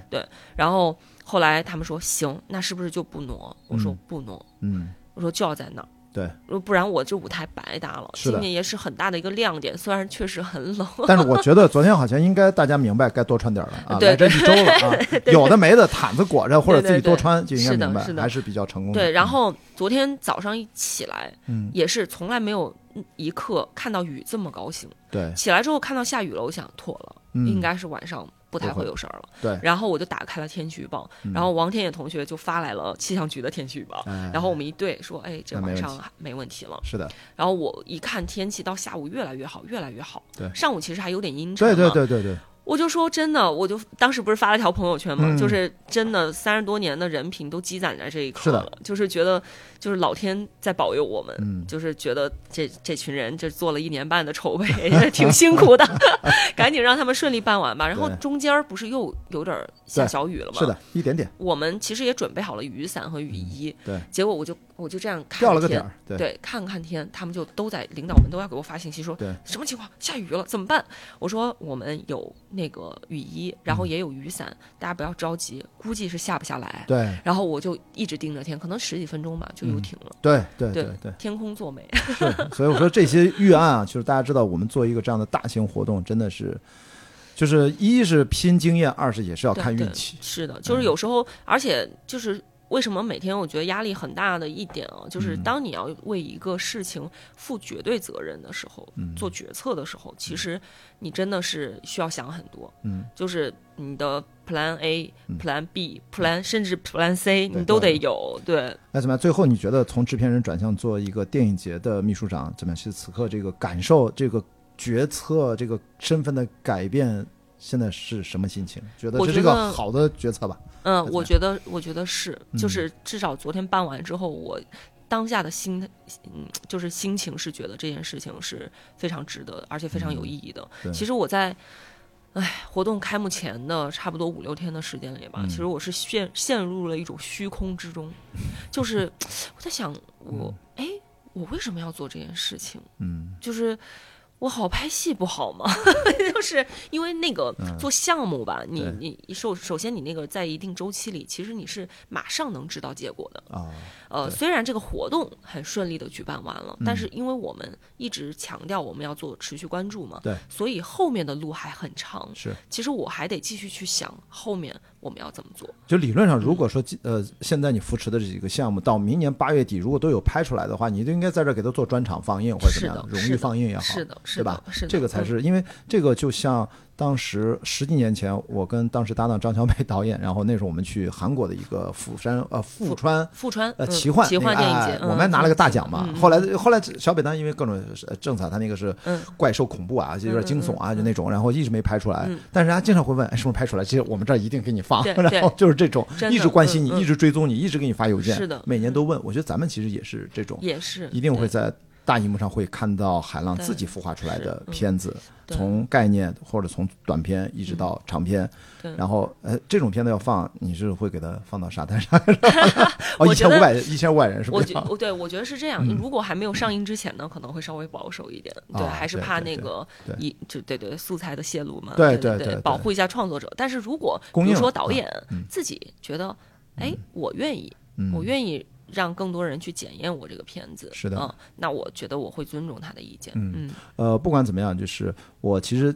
然后后来他们说行，那是不是就不挪？我说嗯不挪，嗯，我说就要在那儿。对，呃不然我这舞台白搭了。今年也是很大的一个亮点，虽然确实很冷。但是我觉得昨天好像应该大家明白该多穿点了啊，对来这一周了啊，有的没的毯子裹着或者自己多穿就应该明白还是比较成功的。对，然后昨天早上一起来，嗯，也是从来没有一刻看到雨这么高兴。对，起来之后看到下雨了，我想妥了，嗯应该是晚上不太会会有事儿了。对然后我就打开了天气预报，嗯然后王天野同学就发来了气象局的天气预报。哎然后我们一对说，哎，这晚上没问题了。是的，然后我一看天气，到下午越来越好，越来越好。对上午其实还有点阴沉对。对对对对，我就说真的，我就当时不是发了条朋友圈嘛，嗯就是真的三十多年的人品都积攒在这一刻了，就是觉得就是老天在保佑我们，嗯就是觉得这这群人这做了一年半的筹备，也挺辛苦的，赶紧让他们顺利办完吧。然后中间儿不是又有点儿下小雨了吗？是的，一点点，我们其实也准备好了雨伞和雨衣，对，结果我就我就这样看了个点儿，对对，看看天，他们就都在领导们都要给我发信息说，什么情况？下雨了怎么办？我说我们有那个雨衣，然后也有雨伞，大家不要着急，估计是下不下来。对然后我就一直盯着天，可能十几分钟吧，就又嗯停了。对对对对对，天空作美，是，所以我说这些预案啊，就是大家知道，我们做一个这样的大型活动，真的是，就是一是拼经验，二是也是要看运气。是的，就是有时候，而且就是为什么每天我觉得压力很大的一点啊，就是嗯。当你要为一个事情负绝对责任的时候，嗯。做决策的时候，其实你真的是需要想很多，嗯，就是你的 Plan A、嗯。Plan B、Plan 甚至 Plan C 对你都得有，对。那怎么样？最后你觉得从制片人转向做一个电影节的秘书长，怎么样？是此刻这个感受、这个决策、这个身份的改变，现在是什么心情？觉得这是个好的决策吧？嗯，我觉得，我觉得是，嗯就是至少昨天办完之后，我当下的心，嗯，就是心情是觉得这件事情是非常值得，而且非常有意义的。嗯其实我在，哎，活动开幕前的差不多五六天的时间里吧，嗯其实我是陷陷入了一种虚空之中，就是我在想，我，哎、我为什么要做这件事情？嗯就是我好拍戏不好吗？就是因为那个嗯做项目吧，你你首首先你那个在一定周期里，其实你是马上能知道结果的。啊，呃，虽然这个活动很顺利的举办完了，嗯但是因为我们一直强调我们要做持续关注嘛，对，所以后面的路还很长。是。其实我还得继续去想后面我们要怎么做。就理论上，如果说呃，现在你扶持的这几个项目到明年八月底，如果都有拍出来的话，你就应该在这儿给他做专场放映或者怎么样荣誉放映也好，是的，是对吧的，是的，这个才嗯是，因为这个就像当时十几年前，我跟当时搭档张小美 导演，然后那时候我们去韩国的一个釜山呃富川富川嗯呃奇幻奇幻那个哎电影节，嗯我们还拿了个大奖嘛。后来后来小北呢，因为各种呃政策，他那个是嗯怪兽恐怖啊，就有点惊悚啊，就那种，然后一直没拍出来嗯。但是人家经常会问，哎，什么拍出来？其实我们这儿一定给你放，然后就是这种一直关心你，一直追踪你，一直给你发邮件，是的每年都问。我觉得咱们其实也是这种，也是一定会在大荧幕上会看到海浪自己孵化出来的片子，对。从概念或者从短片一直到长片，对。然后呃这种片子要放，你是会给它放到沙滩上，一千五百一千五百人是不我是？觉我对我觉得是这样，嗯。如果还没有上映之前呢，可能会稍微保守一点，对，啊还是怕那个对一就对对素材的泄露嘛，对对对保护一下创作者。但是如果比如说导演嗯。自己觉得，哎，我愿意，嗯。我愿意让更多人去检验我这个片子，是的。嗯，那我觉得我会尊重他的意见，嗯。嗯。呃，不管怎么样，就是我其实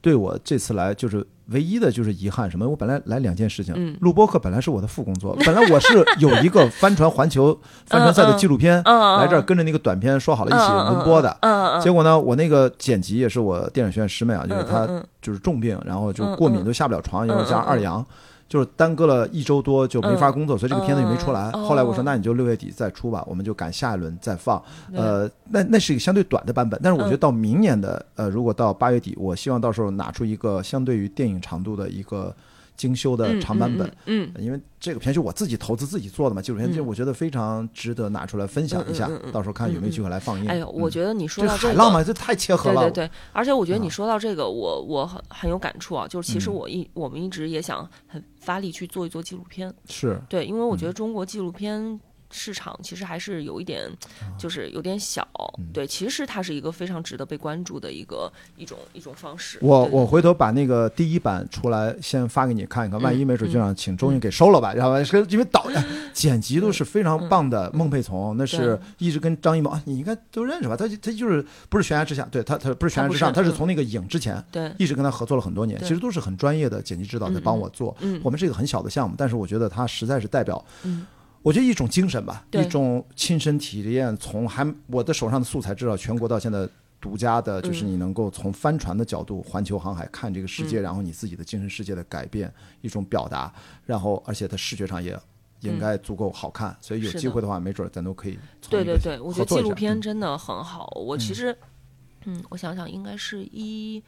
对我这次来就是唯一的就是遗憾什么？我本来来两件事情，嗯。录播课本来是我的副工作，本来我是有一个帆船环球 帆船赛的纪录片，来这儿跟着那个短片说好了一起轮播的。结果呢，我那个剪辑也是我电影学院师妹啊，就是她就是重病，然后就过敏都下不了床，然后加上二阳，就是耽搁了一周多就没法工作，所以这个片子也没出来。嗯后来我说，哦那你就六月底再出吧，我们就赶下一轮再放。呃，那那是一个相对短的版本，但是我觉得嗯到明年的呃，如果到八月底，我希望到时候拿出一个相对于电影长度的一个精修的嗯长版本。嗯，嗯因为这个片是我自己投资自己做的嘛，纪录片，嗯。这我觉得非常值得拿出来分享一下到时候看有没有机会来放映。哎呦，我嗯觉得你说这到这个海浪嘛，这太切合了。对对对，而且我觉得你啊说到这个，我我很很有感触啊。就是其实嗯。我一、我们一直也想很发力去做一做纪录片，是，对，因为我嗯觉得中国纪录片市场其实还是有一点，就是有点小。对，其实它是一个非常值得被关注的一个一种一种方式。我我回头把那个第一版出来，先发给你看一看，万一没准就让请周韵给收了吧，然后是因为导演 剪辑都是非常棒的，孟佩从那是一直跟张艺谋啊，你应该都认识吧？他他就是不是悬崖之下，对他他不是悬崖之上，他是从那个影之前对一直跟他合作了很多年，其实都是很专业的剪辑指导在帮我做。嗯我们是一个很小的项目，但是我觉得他实在是代表嗯我觉得一种精神吧，一种亲身体验，从还我的手上的素材，至少全国到现在独家的，就是嗯你能够从帆船的角度环球航海看这个世界，然后你自己的精神世界的改变，一种表达，然后而且它视觉上也应该足够好看，所以有机会的话，没准儿咱都可以对对对，我觉得纪录片真的很好。我其实，嗯，我想想，应该是一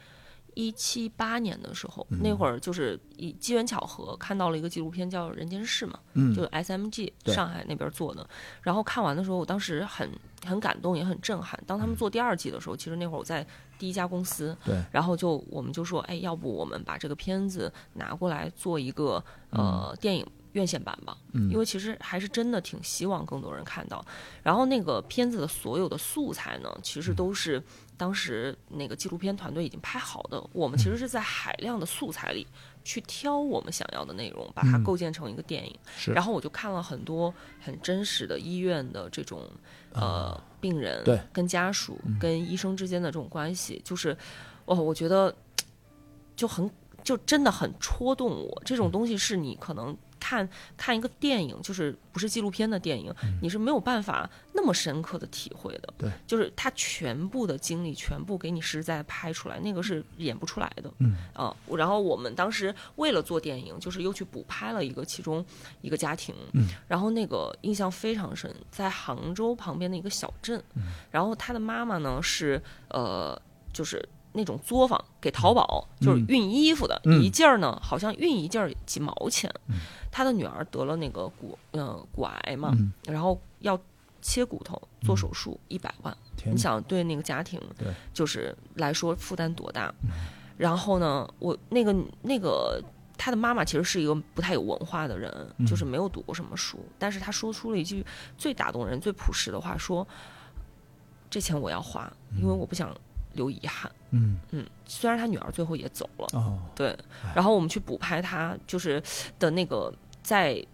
一七八年的时候，嗯。那会儿就是以机缘巧合看到了一个纪录片叫《人间世》嘛，嗯。就是 SMG 上海那边做的。然后看完的时候，我当时很很感动，也很震撼。当他们做第二季的时候，其实那会儿我在第一家公司，对，然后就我们就说，哎，要不我们把这个片子拿过来做一个呃、电影院线版吧，嗯。因为其实还是真的挺希望更多人看到。然后那个片子的所有的素材呢，其嗯。实都是当时那个纪录片团队已经拍好的，我们其实是在海量的素材里去挑我们想要的内容，把它嗯。构建成一个电影。是。然后我就看了很多很真实的医院的这种呃病人啊对嗯跟家属跟医生之间的这种关系，就是哦，我觉得就很就真的很戳动我。这嗯。种东西是你可能看看一个电影，就是不是纪录片的电影，你是没有办法那么深刻的体会的。嗯对，就是他全部的经历全部给你实在拍出来，那个是演不出来的。嗯啊，然后我们当时为了做电影，就是又去补拍了一个其中一个家庭，嗯然后那个印象非常深，在杭州旁边的一个小镇，然后他的妈妈呢是呃就是。那种作坊给淘宝，就是熨衣服的，嗯一件儿呢，好像熨一件儿几毛钱。他的女儿得了那个骨呃骨癌嘛，嗯然后要切骨头做手术，一百万。你想对那个家庭对，就是来说负担多大？然后呢，我那个那个他的妈妈其实是一个不太有文化的人，嗯就是没有读过什么书，但是他说出了一句最打动人、最朴实的话，说：“这钱我要花，因为我不想留遗憾。嗯。嗯，虽然他女儿最后也走了，哦对，然后我们去补拍他就是的那个在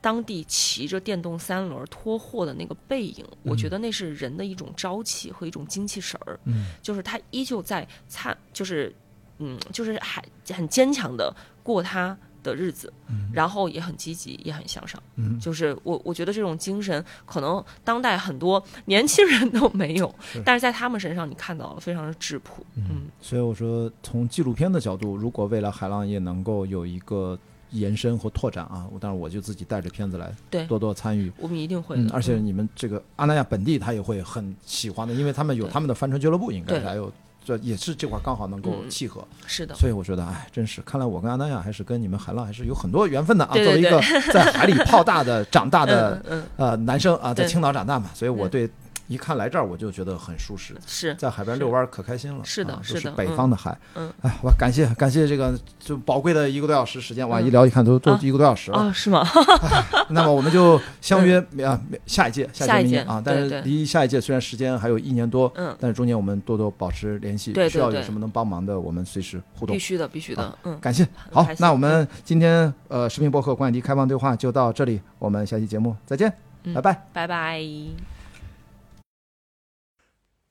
当地骑着电动三轮拖货的那个背影，我觉得那是人的一种朝气和一种精气神儿，嗯。就是他依旧在参，就是嗯，就是还很坚强的过他的日子，然后也很积极，也很向上。嗯就是我我觉得这种精神，可能当代很多年轻人都没有，但是在他们身上你看到了非常的质朴。嗯，所以我说，从纪录片的角度，如果未来海浪也能够有一个延伸和拓展啊，我当然我就自己带着片子来对多多参与。我们一定会的。嗯，而且嗯你们这个阿那亚本地他也会很喜欢的，因为他们有他们的帆船俱乐部，应该是还有这也是这块刚好能够嗯契合。是的，所以我觉得，哎，真是看来我跟阿那亚还是跟你们海浪还是有很多缘分的啊。对对作为一个在海里泡大的、长大的 呃男生啊，在青岛长大嘛，所以我对一看来这儿我就觉得很舒适。是在海边遛弯儿可开心了，是的啊是北方的海，嗯，哎，我感谢感谢这个就宝贵的一个多小时时间，哇，一聊一看都都啊一个多小时了，啊，是吗？那么我们就相约啊下一届下一届届明年啊，但是离下一届虽然时间还有一年多，嗯，但是中间我们多多保持联系，对对对需要有什么能帮忙的，我们随时互动必。须的，必须的，嗯，感谢，好那我们今天呃视频博客关雅迪开放对话就到这里，我们下期节目再见，嗯拜拜。拜拜。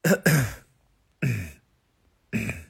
咳咳咳